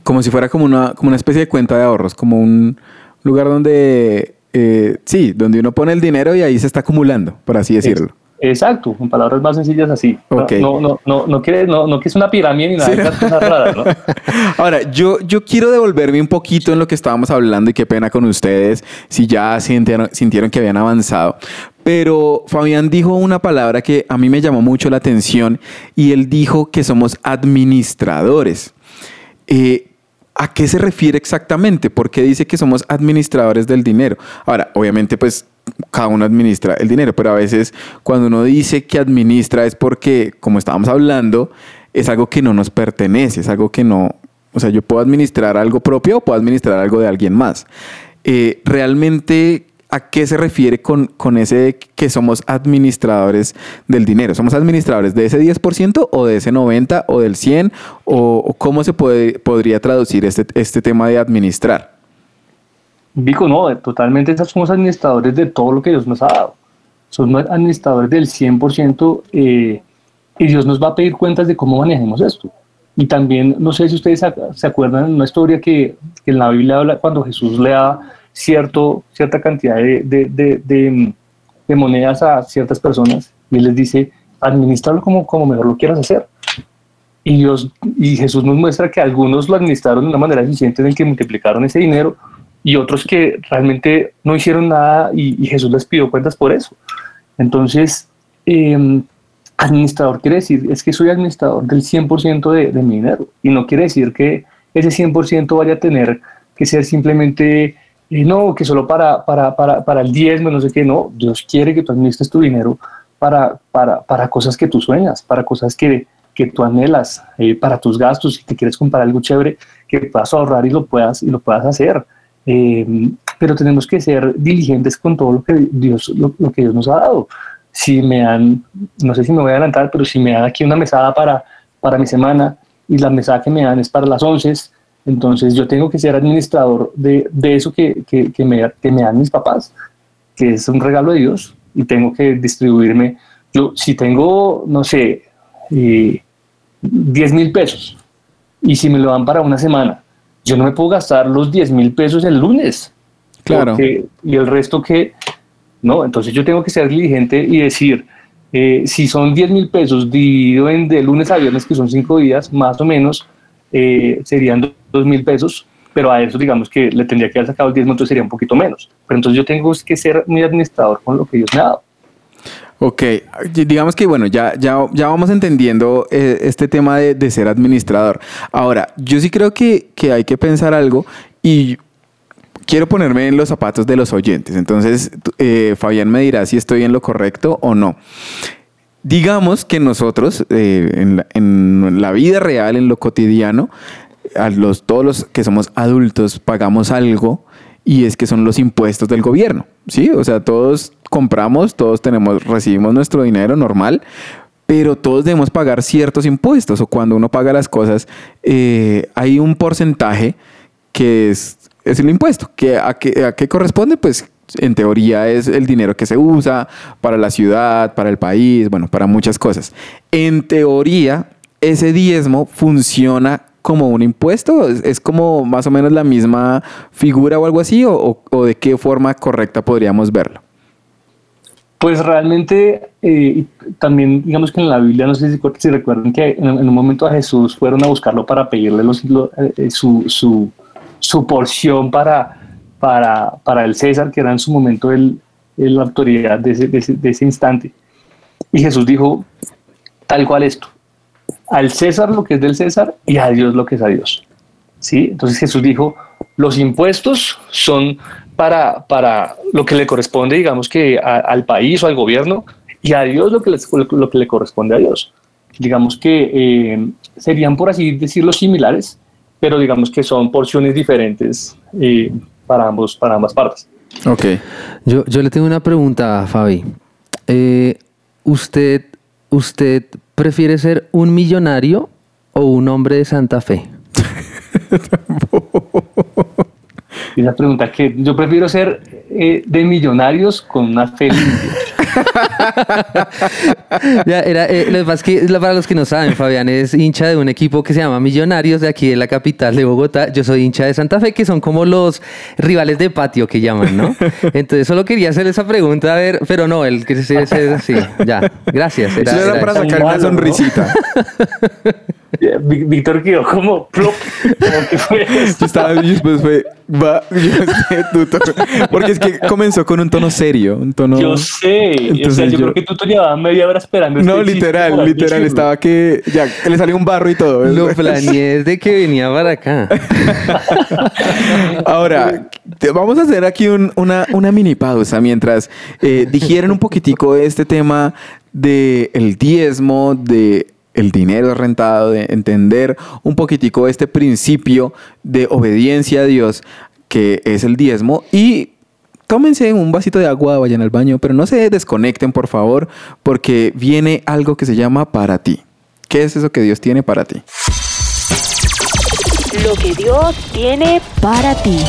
Como si fuera como una, como una especie de cuenta de ahorros, como un lugar donde, eh, sí, donde uno pone el dinero y ahí se está acumulando, por así decirlo. Exacto, en palabras más sencillas así. No-. No, no, no, no, quiere, no, no que es una pirámide ni nada de esas cosas raras, ¿no? Ahora, yo, yo quiero devolverme un poquito en lo que estábamos hablando y qué pena con ustedes si ya sintieron, sintieron que habían avanzado. Pero Fabián dijo una palabra que a mí me llamó mucho la atención y él dijo que somos administradores. Eh, ¿A qué se refiere exactamente? ¿Por qué dice que somos administradores del dinero? Ahora, obviamente, pues cada uno administra el dinero, pero a veces cuando uno dice que administra es porque, como estábamos hablando, es algo que no nos pertenece, es algo que no, o sea, yo puedo administrar algo propio o puedo administrar algo de alguien más. Eh, realmente, ¿a qué se refiere con, con ese que somos administradores del dinero? ¿Somos administradores de ese 10% o de ese 90% o del 100%? ¿O, o cómo se puede, podría traducir este, este tema de administrar? Vico, no, totalmente somos administradores de todo lo que Dios nos ha dado. Somos administradores del 100% eh, y Dios nos va a pedir cuentas de cómo manejemos esto. Y también, no sé si ustedes se acuerdan de una historia que, que en la Biblia habla cuando Jesús le da cierto, cierta cantidad de, de, de- monedas a ciertas personas y les dice, administrarlo como, como mejor lo quieras hacer. Y, Dios, y Jesús nos muestra que algunos lo administraron de una manera eficiente en el que multiplicaron ese dinero y otros que realmente no hicieron nada y, Jesús les pidió cuentas por eso. Entonces, eh, administrador quiere decir, es que soy administrador del 100% de, de mi dinero y no quiere decir que ese 100% vaya a tener que ser simplemente, eh, no, que solo para, para, para, para el diezmo, no sé qué, no, Dios quiere que tú administres tu dinero para, para, para cosas que tú sueñas, para cosas que, que tú anhelas, eh, para tus gastos, si te quieres comprar algo chévere, que puedas ahorrar y lo puedas, y lo puedas hacer. Eh, pero tenemos que ser diligentes con todo lo que Dios, lo, que Dios nos ha dado. Si me dan, no sé si me voy a adelantar, pero si me dan aquí una mesada para, para mi semana y la mesada que me dan es para las 11, entonces yo tengo que ser administrador de, de eso que, que, que, me, que me dan mis papás, que es un regalo de Dios y tengo que distribuirme. Yo, si tengo, no sé, eh, 10 mil pesos y si me lo dan para una semana, yo no me puedo gastar los 10 mil pesos el lunes. Claro. Porque- y el resto que, no, entonces yo tengo que ser diligente y decir, eh, si son 10 mil pesos dividido en de lunes a viernes, que son cinco días, más o menos, eh, serían 2 mil pesos, pero a eso digamos que le tendría que haber sacado el diezmo, entonces sería un poquito menos. Pero entonces yo tengo que ser muy administrador con lo que Dios me ha dado. Ok, digamos que bueno, ya, ya, ya vamos entendiendo eh, este tema de, de ser administrador. Ahora, yo sí creo que, que hay que pensar algo y quiero ponerme en los zapatos de los oyentes. Entonces, eh, Fabián me dirá si estoy en lo correcto o no. Digamos que nosotros, eh, en, la, en la vida real, en lo cotidiano, a los, todos los que somos adultos pagamos algo y es que son los impuestos del gobierno, ¿sí? O sea, todos compramos, todos tenemos, recibimos nuestro dinero normal, pero todos debemos pagar ciertos impuestos o cuando uno paga las cosas, eh, hay un porcentaje que es, es el impuesto. Que a, qué, ¿A qué corresponde? Pues en teoría es el dinero que se usa para la ciudad, para el país, bueno, para muchas cosas. En teoría, ese diezmo funciona como un impuesto, es, como más o menos la misma figura o algo así, o de qué forma correcta podríamos verlo. Pues realmente eh, también, digamos que en la Biblia, no sé si, si recuerdan que en, un momento a Jesús fueron a buscarlo para pedirle los- lo- eh, su, su, su porción para, para, para el César, que era en su momento el- la autoridad de ese, de ese- de ese instante. Y Jesús dijo tal cual esto, al César lo que es del César y a Dios lo que es a Dios. ¿Sí? Entonces Jesús dijo, los impuestos son para, para lo que le corresponde, digamos que a- al país o al gobierno, y a Dios lo que, les- lo que le corresponde a Dios. Digamos que eh, serían, por así decirlo, similares, pero digamos que son porciones diferentes eh, para, ambos, para ambas partes. Ok. Yo, yo le tengo una pregunta a Fabi. Eh, ¿usted, ¿Usted prefiere ser un millonario o un hombre de Santa Fe? Esa pregunta que yo prefiero ser eh, de millonarios con una fe limpia. Ya, era, eh, lo que pasa es que, para los que no saben, Fabián es hincha de un equipo que se llama Millonarios de aquí de la capital de Bogotá. Yo soy hincha de Santa Fe, que son como los rivales de patio que llaman, ¿no? Entonces solo quería hacer esa pregunta, a ver, pero no, el que se, se- sí, ya, gracias. Eso era para eso. sacar una sonrisita. Eh, Ví- Víctor quedó como plop, como que fue esto. Yo estaba y después fue, va, yo sé. Porque es que comenzó con un tono serio, un tono... Yo sé, o sea, Entonces yo, yo- creo que tú te llevabas media hora esperando. No, este chiste literal, literal, decirlo. estaba que ya que le salió un barro y todo. Lo planeé desde que venía para acá. Ahora, te- vamos a hacer aquí un- una, una mini pausa mientras eh, digieren un poquitico este tema del el diezmo, de el dinero rentado, de entender un poquitico este principio de obediencia a Dios que es el diezmo y tómense un vasito de agua, vayan al baño, pero no se desconecten por favor porque viene algo que se llama para ti. ¿Qué es eso que Dios tiene para ti? Lo que Dios tiene Para ti.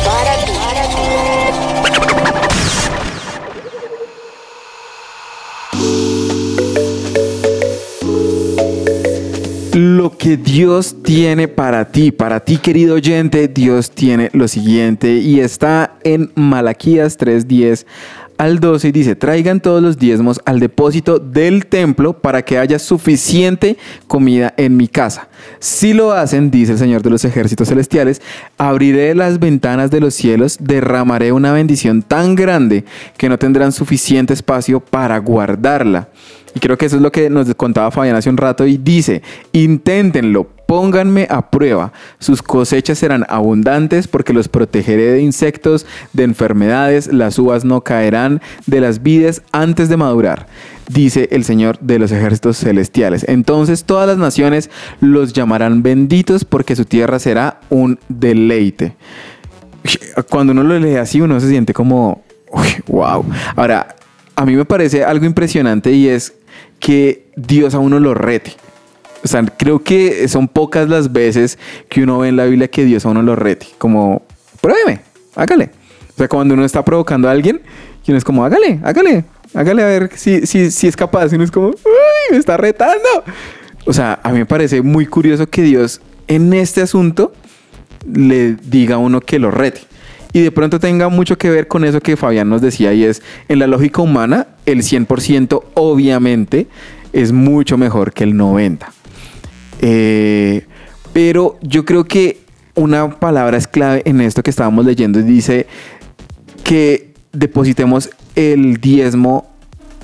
Lo que Dios tiene para ti, para ti querido oyente, Dios tiene lo siguiente y está en Malaquías 3:10 al 12 y dice, traigan todos los diezmos al depósito del templo para que haya suficiente comida en mi casa. Si lo hacen, dice el Señor de los ejércitos celestiales, abriré las ventanas de los cielos, derramaré una bendición tan grande que no tendrán suficiente espacio para guardarla. Y creo que eso es lo que nos contaba Fabián hace un rato y dice, inténtenlo, pónganme a prueba, sus cosechas serán abundantes porque los protegeré de insectos, de enfermedades, las uvas no caerán de las vides antes de madurar, dice el Señor de los ejércitos celestiales. Entonces todas las naciones los llamarán benditos porque su tierra será un deleite. Cuando uno lo lee así, uno se siente como, uy, wow. Ahora, a mí me parece algo impresionante y es que Dios a uno lo rete. O sea, creo que son pocas las veces que uno ve en la Biblia que Dios a uno lo rete. Como, pruébeme, hágale. O sea, cuando uno está provocando a alguien, y uno es como, hágale, hágale, hágale a ver si, si, si es capaz. Y uno es como, uy, me está retando. O sea, a mí me parece muy curioso que Dios en este asunto le diga a uno que lo rete. Y de pronto tenga mucho que ver con eso que Fabián nos decía y es, en la lógica humana, el 100% obviamente es mucho mejor que el 90%. Eh, pero yo creo que una palabra es clave en esto que estábamos leyendo y dice que depositemos el diezmo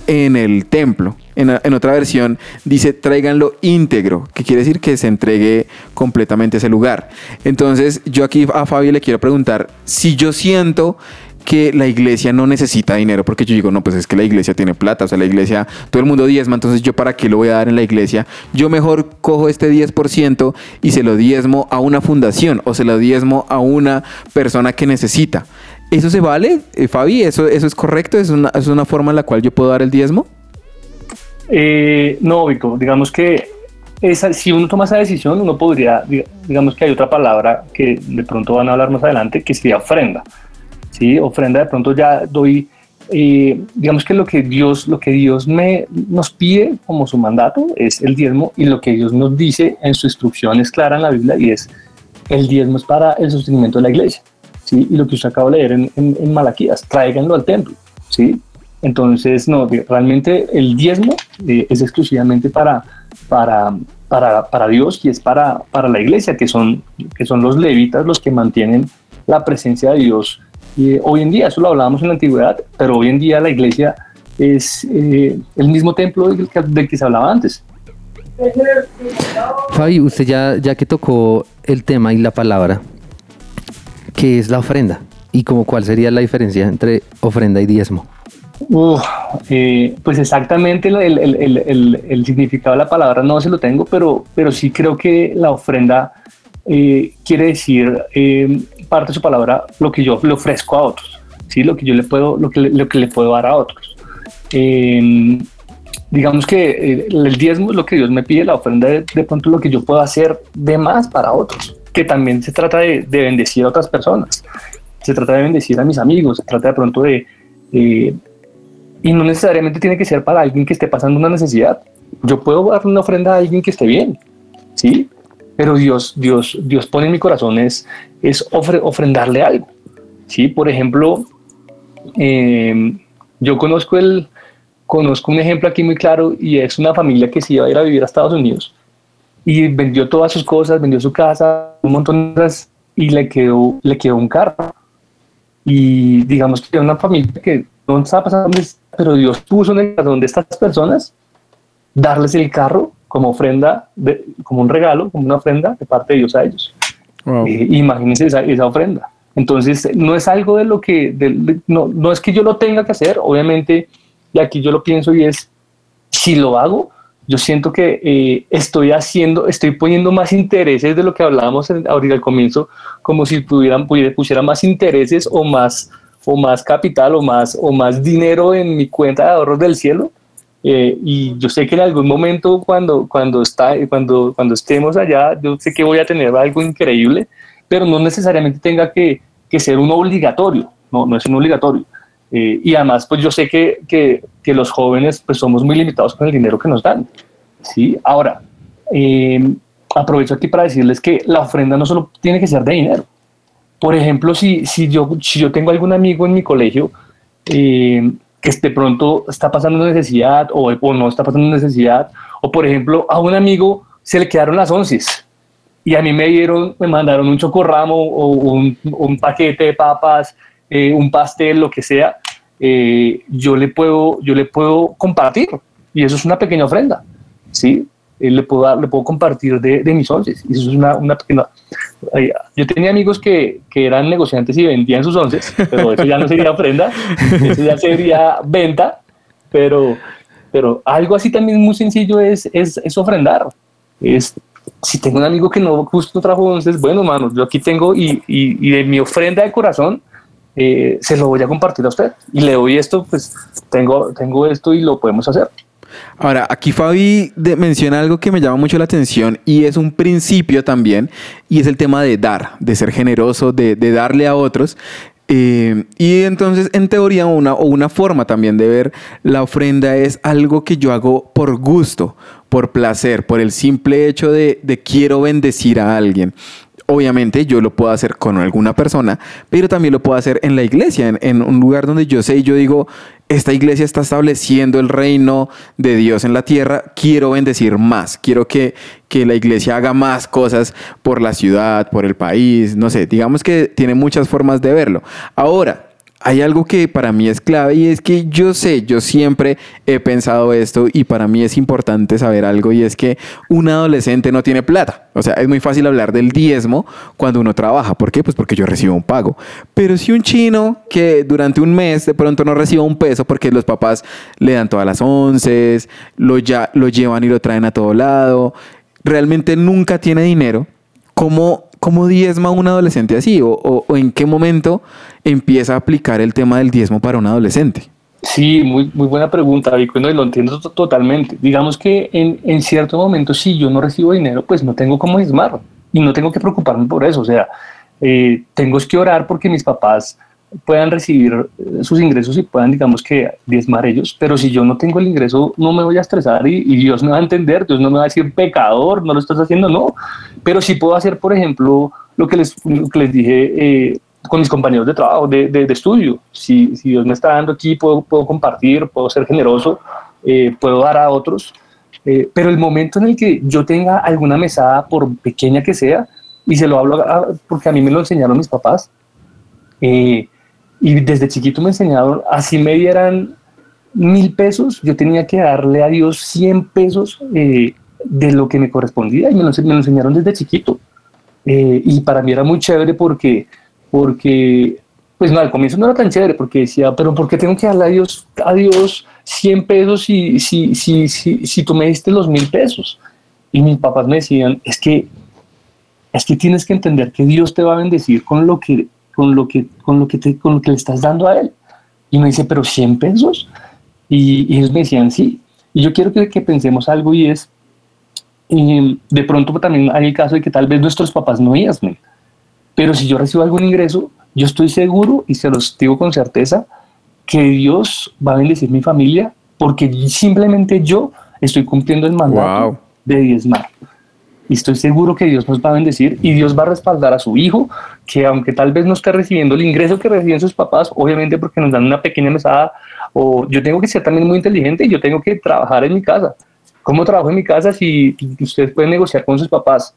en el templo. En, otra versión dice tráiganlo íntegro, que quiere decir que se entregue completamente ese lugar. Entonces yo aquí a Fabi le quiero preguntar si yo siento que la iglesia no necesita dinero, porque yo digo, no, pues es que la iglesia tiene plata, o sea, la iglesia, todo el mundo diezma, entonces yo para qué lo voy a dar en la iglesia, yo mejor cojo este 10% y se lo diezmo a una fundación o se lo diezmo a una persona que necesita. ¿Eso se vale, eh, Fabi? ¿Eso, ¿Eso es correcto? ¿Es una, ¿Es una forma en la cual yo puedo dar el diezmo? Eh, no, Vico, digamos que si uno toma esa decisión, uno podría, diga- digamos que hay otra palabra que de pronto van a hablar más adelante, que sería ofrenda. ¿sí? Ofrenda de pronto ya doy, eh, digamos que lo que Dios, lo que Dios me, nos pide como su mandato es el diezmo y lo que Dios nos dice en su instrucción es clara en la Biblia y es el diezmo es para el sostenimiento de la iglesia. ¿sí? Y lo que usted acaba de leer en, en, en Malaquías, tráiganlo al templo. ¿sí? Entonces, no, realmente el diezmo eh, es exclusivamente para, para, para, para Dios y es para, para la iglesia, que son, que son los levitas los que mantienen la presencia de Dios. Y eh, hoy en día, eso lo hablábamos en la antigüedad, pero hoy en día la iglesia es eh, el mismo templo del que, del que se hablaba antes. Fabi, usted ya, ya que tocó el tema y la palabra, ¿qué es la ofrenda? ¿Y como cuál sería la diferencia entre ofrenda y diezmo? Eh, pues exactamente el, significado de la palabra no se lo tengo, pero, pero sí creo que la ofrenda eh, quiere decir eh, parte de su palabra lo que yo le ofrezco a otros, ¿sí? lo que yo le puedo, lo que lo que le puedo dar a otros. Eh, digamos que eh, el diezmo es lo que Dios me pide, la ofrenda es de pronto lo que yo puedo hacer de más para otros, que también se trata de, de bendecir a otras personas, se trata de bendecir a mis amigos, se trata de pronto de... de y no necesariamente tiene que ser para alguien que esté pasando una necesidad. Yo puedo dar una ofrenda a alguien que esté bien, ¿sí? Pero Dios, Dios, Dios pone en mi corazón es, es ofre- ofrendarle algo, ¿sí? Por ejemplo, eh, yo conozco, el, conozco un ejemplo aquí muy claro y es una familia que se iba a ir a vivir a Estados Unidos y vendió todas sus cosas, vendió su casa, un montón de cosas y le quedó, le quedó un carro y digamos que era una familia que no estaba pasando, pero Dios puso en el corazón de estas personas darles el carro como ofrenda, de- como un regalo, como una ofrenda de parte de Dios a ellos. Eh, imagínense esa, esa ofrenda. Entonces, no es algo de lo que, de- de- no, no es que yo lo tenga que hacer, obviamente, y aquí yo lo pienso y es, si lo hago, yo siento que eh, estoy haciendo, estoy poniendo más intereses de lo que hablábamos en- ahorita al comienzo, como si pudieran, pudiera, pusiera más intereses o más, o más capital o más, o más dinero en mi cuenta de ahorros del cielo. Eh, y yo sé que en algún momento cuando, cuando, está, cuando, cuando estemos allá, yo sé que voy a tener algo increíble, pero no necesariamente tenga que, que ser un obligatorio, no, no es un obligatorio. Eh, y además, pues yo sé que, que, que los jóvenes pues somos muy limitados con el dinero que nos dan. ¿sí? Ahora, eh, aprovecho aquí para decirles que la ofrenda no solo tiene que ser de dinero. Por ejemplo, si, si, yo, si yo tengo algún amigo en mi colegio eh, que de pronto está pasando necesidad o, o no está pasando necesidad, o por ejemplo, a un amigo se le quedaron las onces y a mí me dieron, me mandaron un chocorramo o un, un paquete de papas, eh, un pastel, lo que sea, eh, yo le puedo, yo le puedo compartir y eso es una pequeña ofrenda, ¿sí? Eh, le puedo le puedo compartir de, de mis onces y eso es una, una pequeña. eh, Yo tenía amigos que, que eran negociantes y vendían sus onces, pero eso ya no sería ofrenda, eso ya sería venta, pero, pero algo así también muy sencillo es, es, es ofrendar. Es, si tengo un amigo que no justo trajo onces, bueno, mano, yo aquí tengo y, y, y de mi ofrenda de corazón eh, se lo voy a compartir a usted y le doy esto, pues tengo, tengo esto y lo podemos hacer. Ahora, aquí Fabi menciona algo que me llama mucho la atención y es un principio también, y es el tema de dar, de ser generoso, de, darle a otros. Eh, y entonces, en teoría, una, o una forma también de ver la ofrenda es algo que yo hago por gusto, por placer, por el simple hecho de, de quiero bendecir a alguien. Obviamente yo lo puedo hacer con alguna persona, pero también lo puedo hacer en la iglesia, en un lugar donde yo sé y yo digo, esta iglesia está estableciendo el reino de Dios en la tierra, quiero bendecir más, quiero que, que la iglesia haga más cosas por la ciudad, por el país, no sé, digamos que tiene muchas formas de verlo. Ahora, hay algo que para mí es clave y es que yo sé, yo siempre he pensado esto y para mí es importante saber algo y es que un adolescente no tiene plata. O sea, es muy fácil hablar del diezmo cuando uno trabaja. ¿Por qué? Pues porque yo recibo un pago. Pero si un chino que durante un mes de pronto no recibe un peso porque los papás le dan todas las once, lo, ya, lo llevan y lo traen a todo lado, realmente nunca tiene dinero, ¿cómo, cómo diezma un adolescente así? ¿O, o- o en qué momento empieza a aplicar el tema del diezmo para un adolescente? Sí, muy, muy buena pregunta, Vico, no, y lo entiendo to- totalmente. Digamos que en, en cierto momento, si yo no recibo dinero, pues no tengo cómo diezmar y no tengo que preocuparme por eso. O sea, eh, tengo que orar porque mis papás puedan recibir eh, sus ingresos y puedan, digamos que, diezmar ellos. Pero si yo no tengo el ingreso, no me voy a estresar y, y Dios me va a entender. Dios no me va a decir pecador, no lo estás haciendo, no. Pero sí puedo hacer, por ejemplo, lo que les, lo que les dije. eh, con mis compañeros de trabajo, de, de- de estudio. Si, si Dios me está dando aquí, puedo, puedo compartir, puedo ser generoso, eh, puedo dar a otros. Eh, pero el momento en el que yo tenga alguna mesada, por pequeña que sea, y se lo hablo a- porque a mí me lo enseñaron mis papás, eh, y desde chiquito me enseñaron, así me dieran mil pesos, yo tenía que darle a Dios 100 pesos eh, de lo que me correspondía, y me lo, enseñaron desde chiquito. Eh, y para mí era muy chévere porque, porque, pues no, al comienzo no era tan chévere porque decía, pero ¿por qué tengo que darle a Dios, a Dios 100 pesos si, si, si, si, si tú me diste los mil pesos? Y mis papás me decían, es que, es que tienes que entender que Dios te va a bendecir con lo que, con lo que, con lo que, te, con lo que le estás dando a Él. Y me dice, pero 100 pesos. Y, y ellos me decían, sí. Y yo quiero que, que pensemos algo y es, y de pronto también hay el caso de que tal vez nuestros papás no diezmen, pero si yo recibo algún ingreso, yo estoy seguro y se los digo con certeza que Dios va a bendecir mi familia porque simplemente yo estoy cumpliendo el mandato Wow. de diezmar. Y estoy seguro que Dios nos va a bendecir y Dios va a respaldar a su hijo, que aunque tal vez no esté recibiendo el ingreso que reciben sus papás, obviamente porque nos dan una pequeña mesada, o yo tengo que ser también muy inteligente y yo tengo que trabajar en mi casa. ¿Cómo trabajo en mi casa si ustedes pueden negociar con sus papás?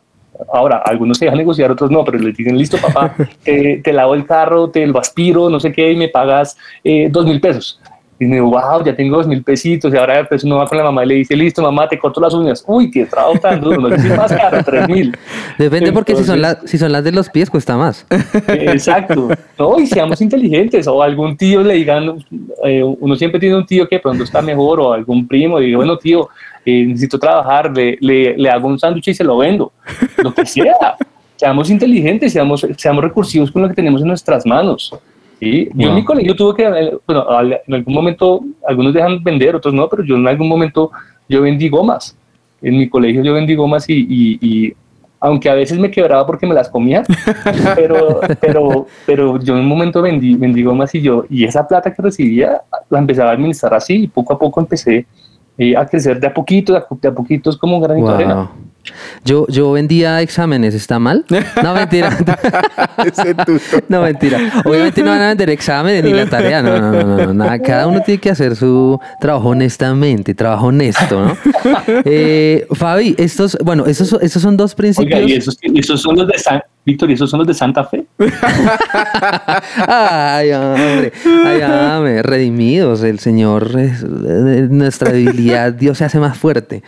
Ahora, algunos se dejan negociar, otros no, pero les dicen, listo, papá, te, te lavo el carro, te lo aspiro, no sé qué, y me pagas eh, dos mil pesos. Y me digo, wow, ya tengo dos mil pesitos. Y ahora pues uno va con la mamá y le dice, listo, mamá, te corto las uñas. Uy, qué trabajo tan duro, no sé si más caro, tres mil. Depende porque si son, las si son las de los pies cuesta más. Exacto. No, y seamos inteligentes. O algún tío le digan, eh, uno siempre tiene un tío que pronto está mejor, o algún primo, y digo, bueno, tío, eh, necesito trabajar, le, le, le hago un sándwich y se lo vendo. Lo que sea. Seamos inteligentes, seamos, seamos recursivos con lo que tenemos en nuestras manos. ¿Sí? Yo en mi colegio tuve que, eh, bueno, en algún momento, algunos dejan vender, otros no, pero yo en algún momento yo vendí gomas. En mi colegio yo vendí gomas y, y- y aunque a veces me quebraba porque me las comía, pero, pero, pero yo en un momento vendí, vendí gomas y yo, y esa plata que recibía la empezaba a administrar así y poco a poco empecé eh, a crecer de a poquito, de a, de a poquito, es como un granito de arena. Yo, yo vendía exámenes, ¿está mal? No, mentira. no, mentira. Obviamente no van a vender exámenes ni la tarea. No, no, no, no, no, nada. Cada uno tiene que hacer su trabajo honestamente, trabajo honesto, ¿no? Eh, Fabi, estos, bueno, estos, estos son dos principios. Oiga, y esos, esos son los de San, Víctor, ¿y esos son los de Santa Fe? Ay, hombre, ay, hombre, redimidos, el Señor, es- nuestra debilidad, Dios se hace más fuerte.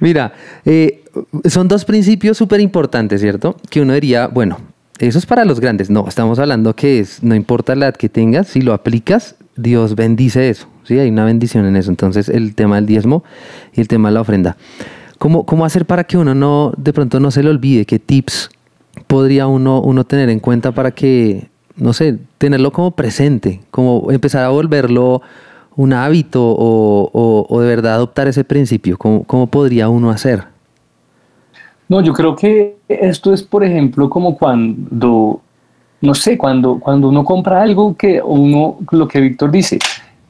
Mira, eh, son dos principios súper importantes, ¿cierto? Que uno diría, bueno, eso es para los grandes. No, estamos hablando que no importa la edad que tengas, si lo aplicas, Dios bendice eso, ¿sí? Hay una bendición en eso. Entonces, el tema del diezmo y el tema de la ofrenda. ¿Cómo, cómo hacer para que uno no, de pronto no se le olvide? ¿Qué tips podría uno, uno tener en cuenta para que, no sé, tenerlo como presente, como empezar a volverlo un hábito o, o- de verdad adoptar ese principio? ¿Cómo, cómo podría uno hacer? No, yo creo que esto es, por ejemplo, como cuando, no sé, cuando, cuando uno compra algo que uno, lo que Víctor dice,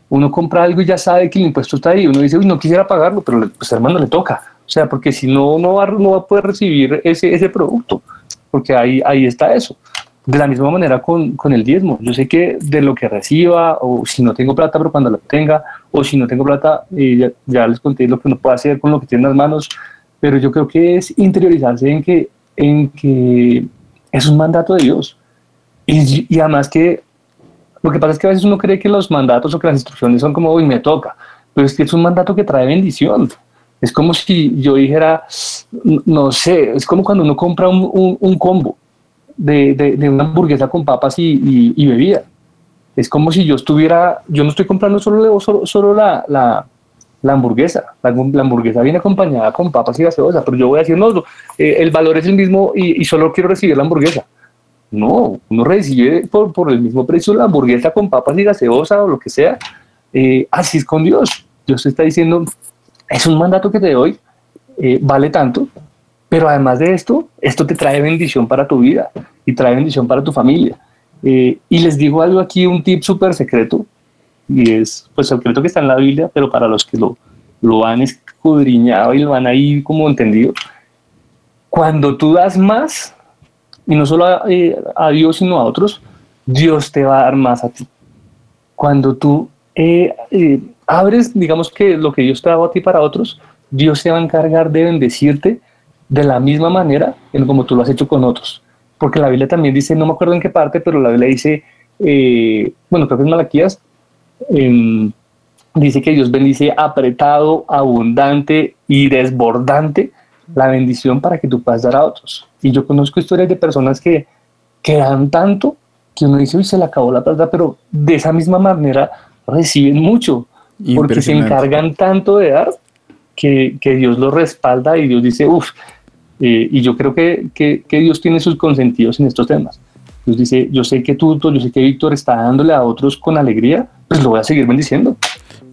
uno compra algo y ya sabe que el impuesto está ahí, uno dice, uy, no quisiera pagarlo, pero pues hermano le toca, o sea, porque si no, no va, no va a poder recibir ese, ese producto, porque ahí, ahí está eso. De la misma manera con, con el diezmo, yo sé que de lo que reciba, o si no tengo plata, pero cuando lo tenga, o si no tengo plata, eh, ya, ya les conté lo que uno puede hacer con lo que tiene en las manos, pero yo creo que es interiorizarse en que, en que es un mandato de Dios. Y, y además que lo que pasa es que a veces uno cree que los mandatos o que las instrucciones son como, uy, me toca, pero es que es un mandato que trae bendición. Es como si yo dijera, no sé, es como cuando uno compra un, combo de, una hamburguesa con papas y, y- bebida. Es como si yo estuviera, yo no estoy comprando solo, solo, solo la, la, hamburguesa. La, hamburguesa viene acompañada con papas y gaseosa, pero yo voy a decir, no, eh, el valor es el mismo y, solo quiero recibir la hamburguesa. No, uno recibe por, el mismo precio la hamburguesa con papas y gaseosa o lo que sea, eh, así es con Dios. Dios está diciendo, es un mandato que te doy, eh, vale tanto, pero además de esto, esto te trae bendición para tu vida y trae bendición para tu familia. Eh, y les digo algo aquí, un tip súper secreto, y es pues secreto que está en la Biblia, pero para los que lo, lo han escudriñado y lo han ahí como entendido, cuando tú das más, y no solo a, eh, a Dios, sino a otros, Dios te va a dar más a ti. Cuando tú eh, eh, abres, digamos que lo que Dios te ha dado a ti para otros, Dios se va a encargar de bendecirte de la misma manera en como tú lo has hecho con otros. Porque la Biblia también dice, no me acuerdo en qué parte, pero la Biblia dice, eh, bueno, creo que es Malaquías, em, dice que Dios bendice apretado, abundante y desbordante la bendición para que tú puedas dar a otros. Y yo conozco historias de personas que, que dan tanto que uno dice, uy, se le acabó la plata, pero de esa misma manera reciben mucho, porque se encargan tanto de dar que, que Dios los respalda y Dios dice, uff, eh, y yo creo que, que, que Dios tiene sus consentidos en estos temas. Dios dice, yo sé que tú, yo sé que Víctor está dándole a otros con alegría, pues lo voy a seguir bendiciendo.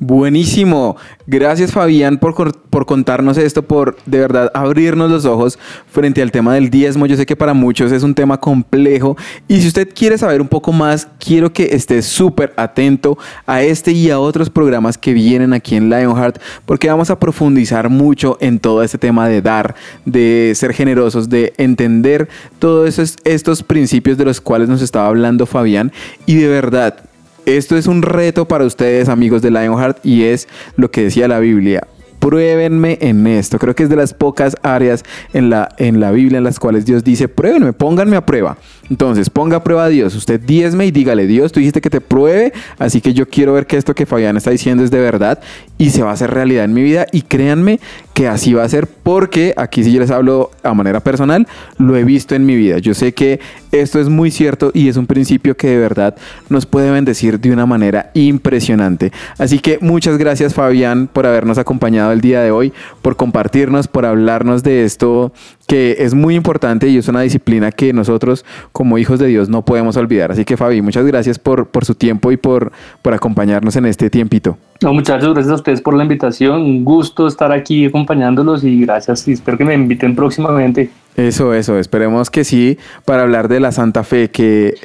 Buenísimo. Gracias Fabián por, por contarnos esto, por de verdad abrirnos los ojos frente al tema del diezmo. Yo sé que para muchos es un tema complejo y si usted quiere saber un poco más, quiero que esté súper atento a este y a otros programas que vienen aquí en Lionheart porque vamos a profundizar mucho en todo este tema de dar, de ser generosos, de entender todos esos, estos principios de los cuales nos estaba hablando Fabián y de verdad esto es un reto para ustedes, amigos de Lionheart, y es lo que decía la Biblia. Pruébenme en esto. Creo que es de las pocas áreas en la, en la Biblia en las cuales Dios dice, pruébenme, pónganme a prueba. Entonces, ponga a prueba a Dios. Usted diezme y dígale, Dios, tú dijiste que te pruebe, así que yo quiero ver que esto que Fabián está diciendo es de verdad y se va a hacer realidad en mi vida. Y créanme que así va a ser porque aquí si yo les hablo a manera personal, lo he visto en mi vida. Yo sé que esto es muy cierto y es un principio que de verdad nos puede bendecir de una manera impresionante. Así que muchas gracias Fabián por habernos acompañado el día de hoy, por compartirnos, por hablarnos de esto que es muy importante y es una disciplina que nosotros como hijos de Dios no podemos olvidar. Así que Fabi, muchas gracias por, por su tiempo y por, por acompañarnos en este tiempito. No, muchachos, gracias a ustedes por la invitación. Un gusto estar aquí acompañándolos y gracias. Y espero que me inviten próximamente. Eso, eso, esperemos que sí, para hablar de la Santa Fe que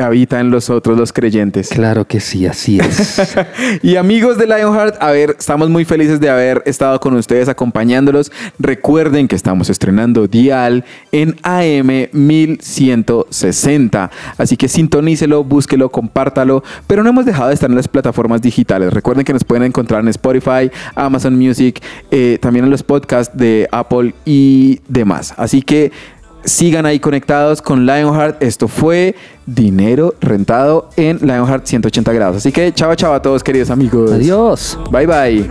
habita en los otros, los creyentes. Claro que sí, así es. y amigos de Lionheart, a ver, estamos muy felices de haber estado con ustedes acompañándolos. Recuerden que estamos estrenando Dial en AM 1160. Así que sintonícelo, búsquelo, compártalo. Pero no hemos dejado de estar en las plataformas digitales. Recuerden que nos pueden encontrar en Spotify, Amazon Music, eh, también en los podcasts de Apple y demás. Así que sigan ahí conectados con Lionheart. Esto fue Dinero Rentado en Lionheart 180 grados. Así que chao, chao a todos, queridos amigos. Adiós. Bye, bye.